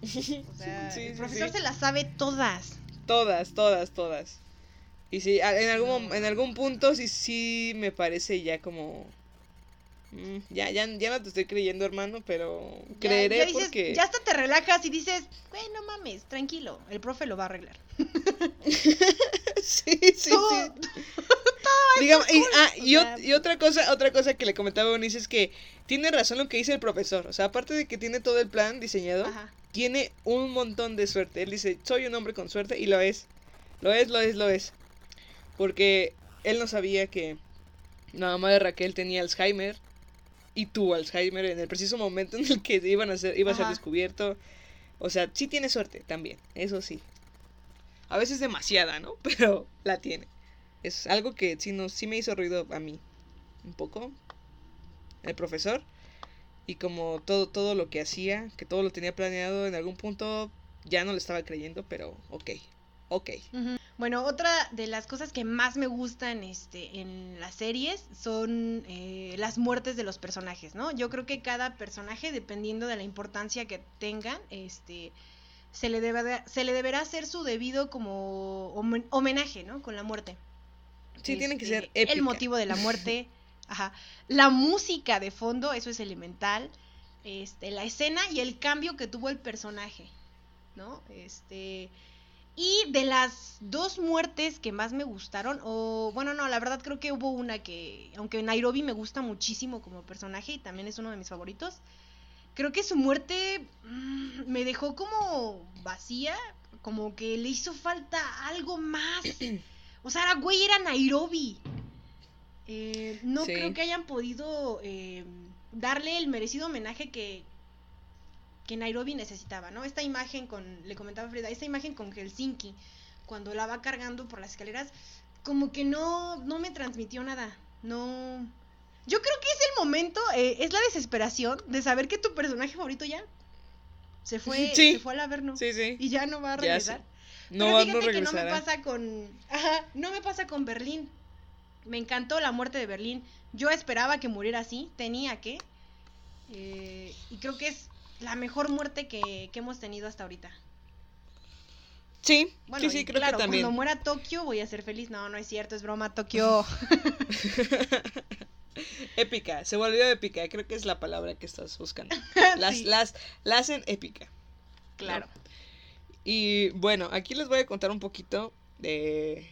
O sea, Sí, el sí, profesor sí. se las sabe todas. Todas, todas, todas. Y sí, en algún, en algún punto sí, sí me parece ya como... mm, Ya, ya, ya no te estoy creyendo, hermano, pero Ya- creeré ya, dices, porque... ya hasta te relajas y dices, güey, no mames, tranquilo, el profe lo va a arreglar. sí, sí, Todo-. Digamos, y, ah, y, ot- sea- y otra cosa, otra cosa que le comentaba a Eunice es que tiene razón lo que dice el profesor. O sea, aparte de que tiene todo el plan diseñado, Ajá. tiene un montón de suerte. Él dice, soy un hombre con suerte y lo es. Lo es, lo es, lo es. Porque él no sabía que la mamá de Raquel tenía Alzheimer y tuvo Alzheimer en el preciso momento en el que iban a ser, iba a ser descubierto. O sea, sí tiene suerte también, eso sí. A veces demasiada, ¿no? Pero la tiene. Es algo que sí, nos, sí me hizo ruido a mí. Un poco. El profesor. Y como todo, todo lo que hacía, que todo lo tenía planeado, en algún punto ya no le estaba creyendo, pero ok. Ok. Bueno, otra de las cosas que más me gustan este, en las series son eh, las muertes de los personajes, ¿no? Yo creo que cada personaje, dependiendo de la importancia que tengan, este, se le, debe de- se le deberá hacer su debido como homen- homenaje, ¿no? Con la muerte. Sí, tiene que Este, ser épica. El motivo de la muerte, ajá. La música de fondo, eso es elemental. Este, la escena y el cambio que tuvo el personaje, ¿no? Este. Y de las dos muertes que más me gustaron, o bueno, no, la verdad creo que hubo una que, aunque Nairobi me gusta muchísimo como personaje y también es uno de mis favoritos, creo que su muerte mm, me dejó como vacía, como que le hizo falta algo más. O sea, era, güey, era Nairobi. Eh, no Sí. creo que hayan podido eh, darle el merecido homenaje que, que Nairobi necesitaba, ¿no? Esta imagen con, le comentaba Frida, esta imagen con Helsinki, cuando la va cargando por las escaleras, como que no, no me transmitió nada. No. Yo creo que es el momento, eh, es la desesperación de saber que tu personaje favorito ya se fue, Sí. se fue al averno Sí, sí. y ya no va a regresar. No, Pero fíjate no que no me pasa con. Ajá, no me pasa con Berlín. Me encantó la muerte de Berlín. Yo esperaba que muriera así, tenía que. Eh, y creo que es la mejor muerte que, que hemos tenido hasta ahorita. Sí, Bueno, sí, sí, y creo claro, que también. cuando muera Tokio voy a ser feliz. No, no es cierto, es broma, Tokio. Épica, se volvió épica, creo que es la palabra que estás buscando. Las, Sí. las, la hacen épica. claro. Y bueno, aquí les voy a contar un poquito de,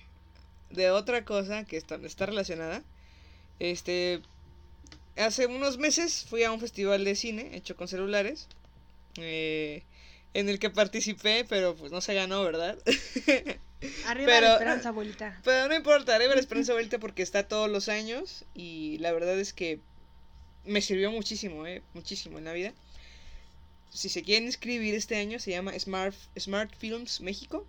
de otra cosa que está, está relacionada. Este, hace unos meses fui a un festival de cine hecho con celulares, eh, en el que participé, pero pues no se ganó, ¿verdad? Arriba Pero- la esperanza, abuelita. Pero no importa, arriba la esperanza ahorita porque está todos los años y la verdad es que me sirvió muchísimo, eh, muchísimo en la vida. Si se quieren inscribir este año se llama Smart, Smart Films México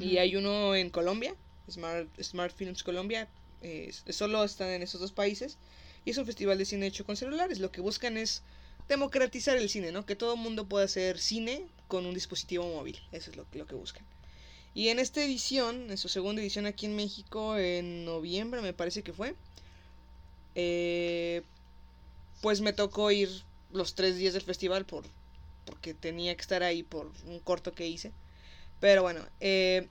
y hay uno en Colombia, Smart, Smart Films Colombia, eh, solo están en esos dos países y es un festival de cine hecho con celulares. Lo que buscan es democratizar el cine, ¿no? Que todo el mundo pueda hacer cine con un dispositivo móvil. Eso es lo, que- lo que buscan. Y en esta edición, en su segunda edición aquí en México, en noviembre me parece que fue, eh, pues me tocó ir los tres días del festival por, porque tenía que estar ahí por un corto que hice. Pero bueno, eh,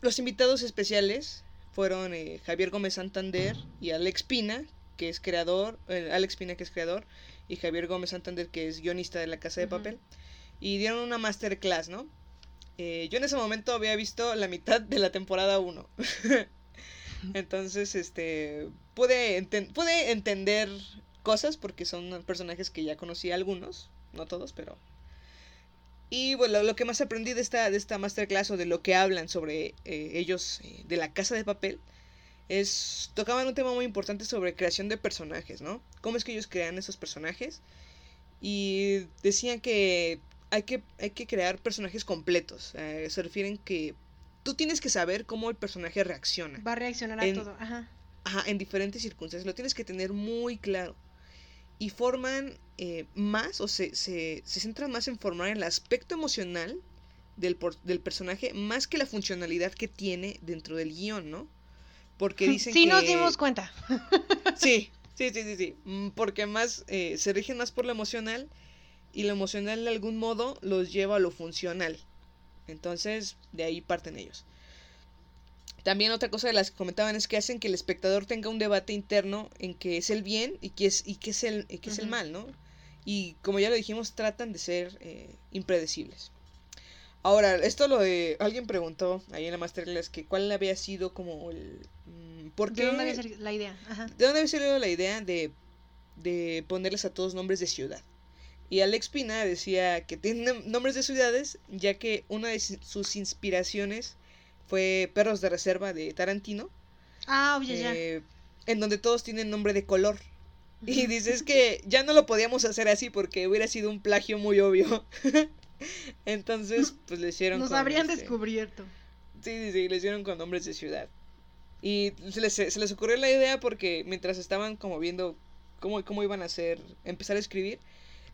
los invitados especiales fueron eh, Javier Gómez Santander y Alex Pina, que es creador, eh, Alex Pina que es creador, y Javier Gómez Santander que es guionista de La Casa de. Papel. Y dieron una masterclass, ¿no? Yo en ese momento había visto la mitad de la temporada 1. Entonces, este, pude, enten- pude entender cosas porque son personajes que ya conocí algunos, no todos, pero Y bueno, lo que más aprendí de esta, de esta masterclass o de lo que hablan sobre eh, ellos eh, de la casa de papel es tocaban un tema muy importante sobre creación de personajes, ¿no? Cómo es que ellos crean esos personajes y decían que hay que, hay que crear personajes completos. Eh, se refieren que tú tienes que saber cómo el personaje reacciona. Va a reaccionar a todo. Ajá. Ajá, en diferentes circunstancias. Lo tienes que tener muy claro. Y forman eh, más, o se, se, se centran más en formar el aspecto emocional del, por- del personaje, más que la funcionalidad que tiene dentro del guion, ¿no? Porque dicen sí que... nos dimos cuenta. Sí, sí, sí, sí, sí. Mm, Porque más eh, se rigen más por lo emocional y lo emocional de algún modo los lleva a lo funcional. Entonces, de ahí parten ellos. También otra cosa de las que comentaban es que hacen que el espectador tenga un debate interno en qué es el bien y qué es, y qué es, el, y qué es el mal, ¿no? Y como ya lo dijimos, tratan de ser eh, impredecibles. Ahora, esto lo de... Alguien preguntó ahí en la masterclass que cuál había sido como el... mm, ¿Por qué? ¿De dónde había salido la idea? Ajá. ¿De dónde había salido la idea de, de ponerles a todos nombres de ciudad? Y Alex Pina decía que tienen nombres de ciudades, ya que una de sus inspiraciones fue Perros de Reserva de Tarantino, Ah, oye, ya. eh, en donde todos tienen nombre de color. Y dices que ya no lo podíamos hacer así porque hubiera sido un plagio muy obvio. Entonces, pues le hicieron Nos habrían este, descubierto. Sí, sí, sí, le hicieron con nombres de ciudad. Y se les, se les ocurrió la idea porque mientras estaban como viendo cómo, cómo iban a hacer, empezar a escribir,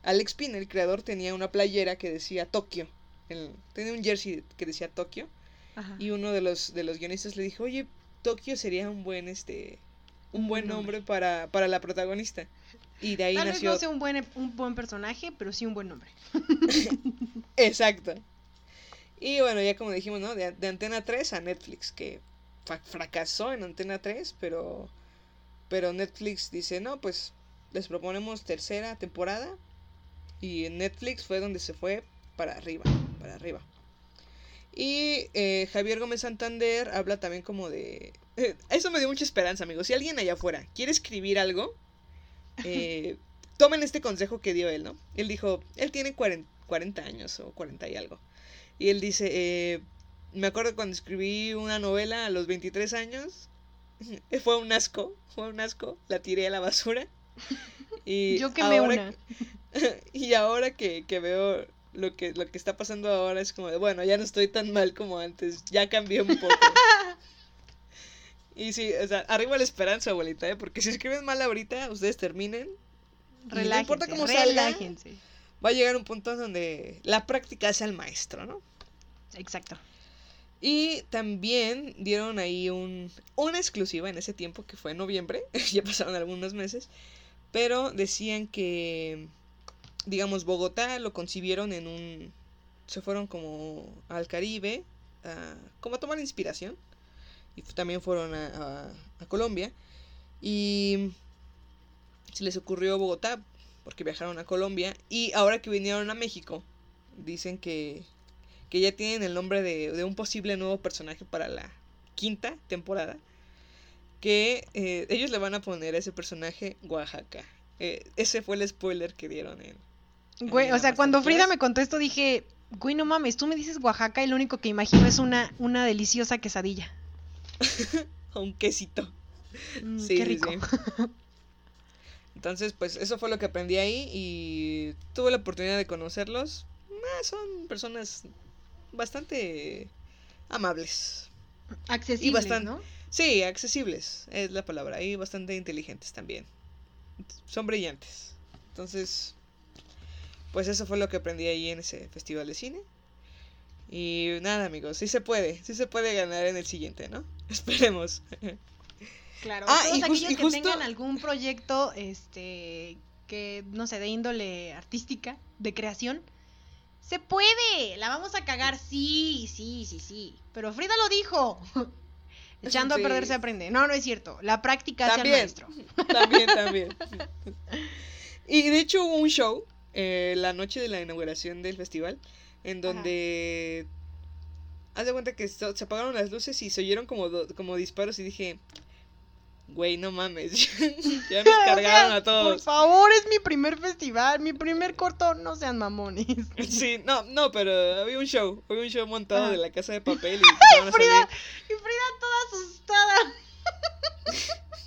Alex Pina, el creador, tenía una playera que decía Tokio. El- tenía un jersey que decía Tokio. Ajá. Y uno de los, de los guionistas le dijo, oye, Tokio sería un buen, este, un buen nombre para, para la protagonista. Y de ahí Tal vez nació... no sea un buen, un buen personaje, pero sí un buen nombre. Exacto. Y bueno, ya como dijimos, ¿no? De, de Antena 3 a Netflix, que fracasó en Antena 3, pero, pero Netflix dice, no, pues les proponemos tercera temporada. Y en Netflix fue donde se fue para arriba, para arriba. Y eh, Javier Gómez Santander habla también como de... eso me dio mucha esperanza, amigos. Si alguien allá afuera quiere escribir algo, eh, tomen este consejo que dio él, ¿no? Él dijo, él tiene 40, 40 años o 40 y algo. Y él dice, eh, me acuerdo cuando escribí una novela a los 23 años, fue un asco, fue un asco, la tiré a la basura. Y Yo quemé ahora una. y ahora que, que veo lo que, lo que está pasando ahora es como de, bueno, ya no estoy tan mal como antes, ya cambié un poco. y sí, o sea, arriba la esperanza, abuelita, ¿eh? porque si escriben mal ahorita, ustedes terminen. y no Relájense, importa cómo salga, relájense. va a llegar un punto donde la práctica sea el maestro, ¿no? Exacto. Y también dieron ahí un, una exclusiva en ese tiempo, que fue en noviembre, ya pasaron algunos meses, pero decían que, digamos, Bogotá lo concibieron en un... Se fueron como al Caribe, a- como a tomar inspiración, y también fueron a Colombia, y se les ocurrió Bogotá, porque viajaron a Colombia, y ahora que vinieron a México, dicen que que ya tienen el nombre de, de un posible nuevo personaje para la quinta temporada. Que eh, ellos le van a poner a ese personaje Oaxaca. Eh, ese fue el spoiler que dieron en. Güey, o sea, cuando Frida me contó esto dije, güey, no mames, tú me dices Oaxaca y lo único que imagino es una, una deliciosa quesadilla. Un quesito. Mm, Sí, qué rico. sí. Entonces, pues eso fue lo que aprendí ahí y tuve la oportunidad de conocerlos. Ah, son personas bastante amables. Accesibles, bastante- ¿no? Sí, accesibles, es la palabra. Y bastante inteligentes también. Son brillantes. Entonces, pues eso fue lo que aprendí ahí en ese festival de cine. Y nada, amigos, sí se puede, sí se puede ganar en el siguiente, ¿no? Esperemos. Claro. Ah, todos y aquellos y que justo- tengan algún proyecto, este, que, no sé, de índole artística, de creación, se puede. La vamos a cagar, sí, sí, sí, sí. Pero Frida lo dijo. Echando Sí. a perder se aprende. No, no es cierto. La práctica hace al También. maestro. también, también. Y de hecho hubo un show eh, la noche de la inauguración del festival en donde haz de cuenta que se apagaron las luces y se oyeron como do- como disparos y dije güey, no mames, ya nos cargaron a Por todos. favor, es mi primer festival, mi primer corto, no sean mamones. Sí, no, no, pero había un show, había un show montado Ah. de la casa de papel y a Frida, y Frida toda asustada.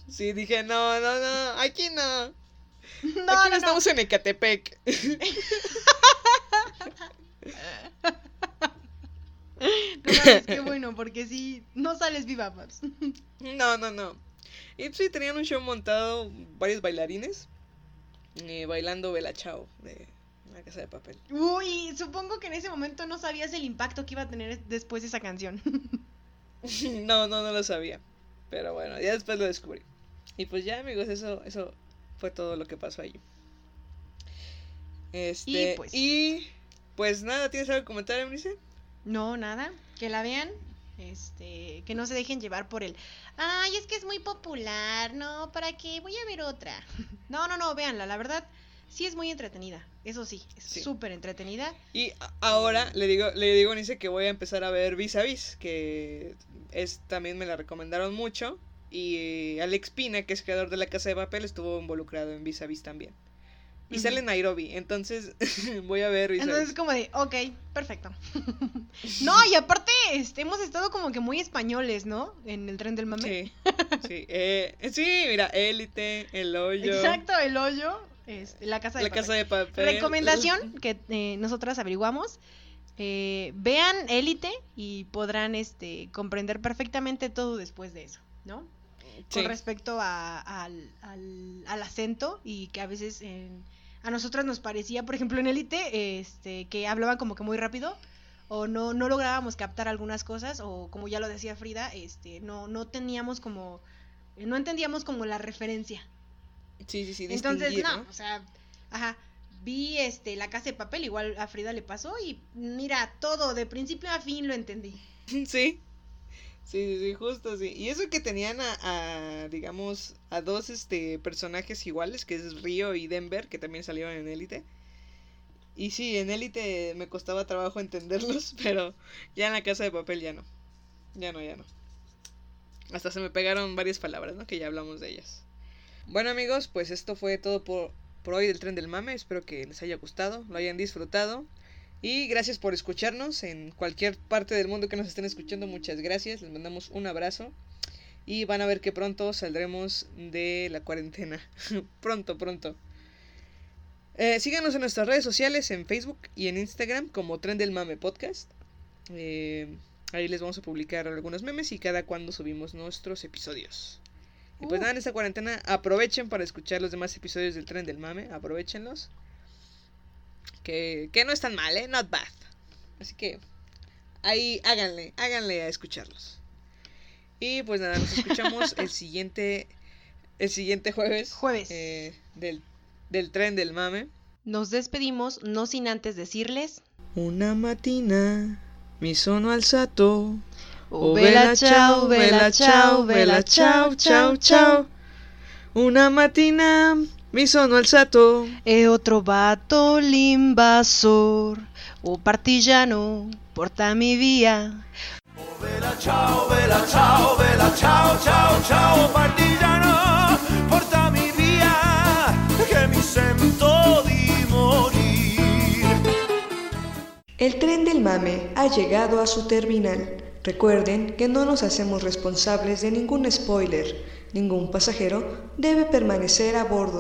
Sí, dije, no, no, no, aquí no. No, aquí no, no, estamos en Ecatepec. No mames, qué bueno, porque sí, no sales viva, Paps. No, no, no. Y pues, sí, tenían un show montado, varios bailarines, eh, bailando Bella Chao de la casa de papel. Uy, supongo que en ese momento no sabías el impacto que iba a tener después esa canción. no, no, no lo sabía. Pero bueno, ya después lo descubrí. Y pues ya, amigos, eso, eso fue todo lo que pasó allí. Este, y pues- pues, nada, ¿tienes algo que comentar, Eunice? No, nada, que la vean, este, que no se dejen llevar por el, ay, es que es muy popular, no, ¿para qué? Voy a ver otra. No, no, no, véanla, la verdad, sí es muy entretenida, eso sí, es Sí. súper entretenida. Y ahora le digo, le digo a Eunice que voy a empezar a ver Vis a Vis, que es también me la recomendaron mucho. Y Alex Pina, que es creador de la casa de papel, estuvo involucrado en Vis a Vis también. Y sale Nairobi, entonces voy a ver Vis a Entonces Vis. es como de, ok, perfecto. no, y aparte, este, hemos estado como que muy españoles, ¿no? En el tren del mame. Sí, sí, eh, sí, mira, Élite, El Hoyo, Exacto, el hoyo, este, la casa de La papel. Casa de Papel. Recomendación que eh, nosotras averiguamos. eh, vean Élite y podrán este, comprender perfectamente todo después de eso, ¿no? Sí, Con respecto a- al, al- al acento y que a veces en- a nosotras nos parecía, por ejemplo, en Élite, este, que hablaban como que muy rápido o no, no lográbamos captar algunas cosas o como ya lo decía Frida, este, no, no teníamos como, eh, no entendíamos como la referencia. sí, sí, sí, Entonces, distinguir, no, o sea, ajá, vi este la casa de papel, igual a Frida le pasó y mira, todo de principio a fin lo entendí. Sí. Sí, sí, justo sí. Y eso que tenían a, a, digamos, a dos este personajes iguales, que es Río y Denver, que también salieron en Élite. Y sí, en Élite me costaba trabajo entenderlos, pero ya en la casa de papel ya no. Ya no, ya no. Hasta se me pegaron varias palabras, ¿no? Que ya hablamos de ellas. Bueno amigos, pues esto fue todo por, por hoy del tren del mame. Espero que les haya gustado, lo hayan disfrutado. Y gracias por escucharnos en cualquier parte del mundo que nos estén escuchando. Muchas gracias. Les mandamos un abrazo. Y van a ver que pronto saldremos de la cuarentena. pronto, pronto. Eh, síganos en nuestras redes sociales, en Facebook y en Instagram como Tren del Mame Podcast. Eh, ahí les vamos a publicar algunos memes y cada cuando subimos nuestros episodios. Y pues Uh. nada, en esta cuarentena aprovechen para escuchar los demás episodios del Tren del Mame. Aprovechenlos. Que, que no están mal, ¿eh? Not bad. Así que ahí háganle, háganle a escucharlos. Y pues nada, nos escuchamos el siguiente el siguiente jueves. Jueves. eh, del, del tren del mame. Nos despedimos, no sin antes decirles. Una mattina mi sono alzato. Oh, vela ciao, vela ciao, vela ciao, ciao, ciao. Una mattina mi sono alzato. E ho trovato l'invasor, o partigiano, portami via. Vela ciao, vela ciao, vela ciao, ciao, ciao, partigiano, portami via, che mi sento di morir. El tren del mame ha llegado a su terminal. Recuerden que no nos hacemos responsables de ningún spoiler. Ningún pasajero debe permanecer a bordo.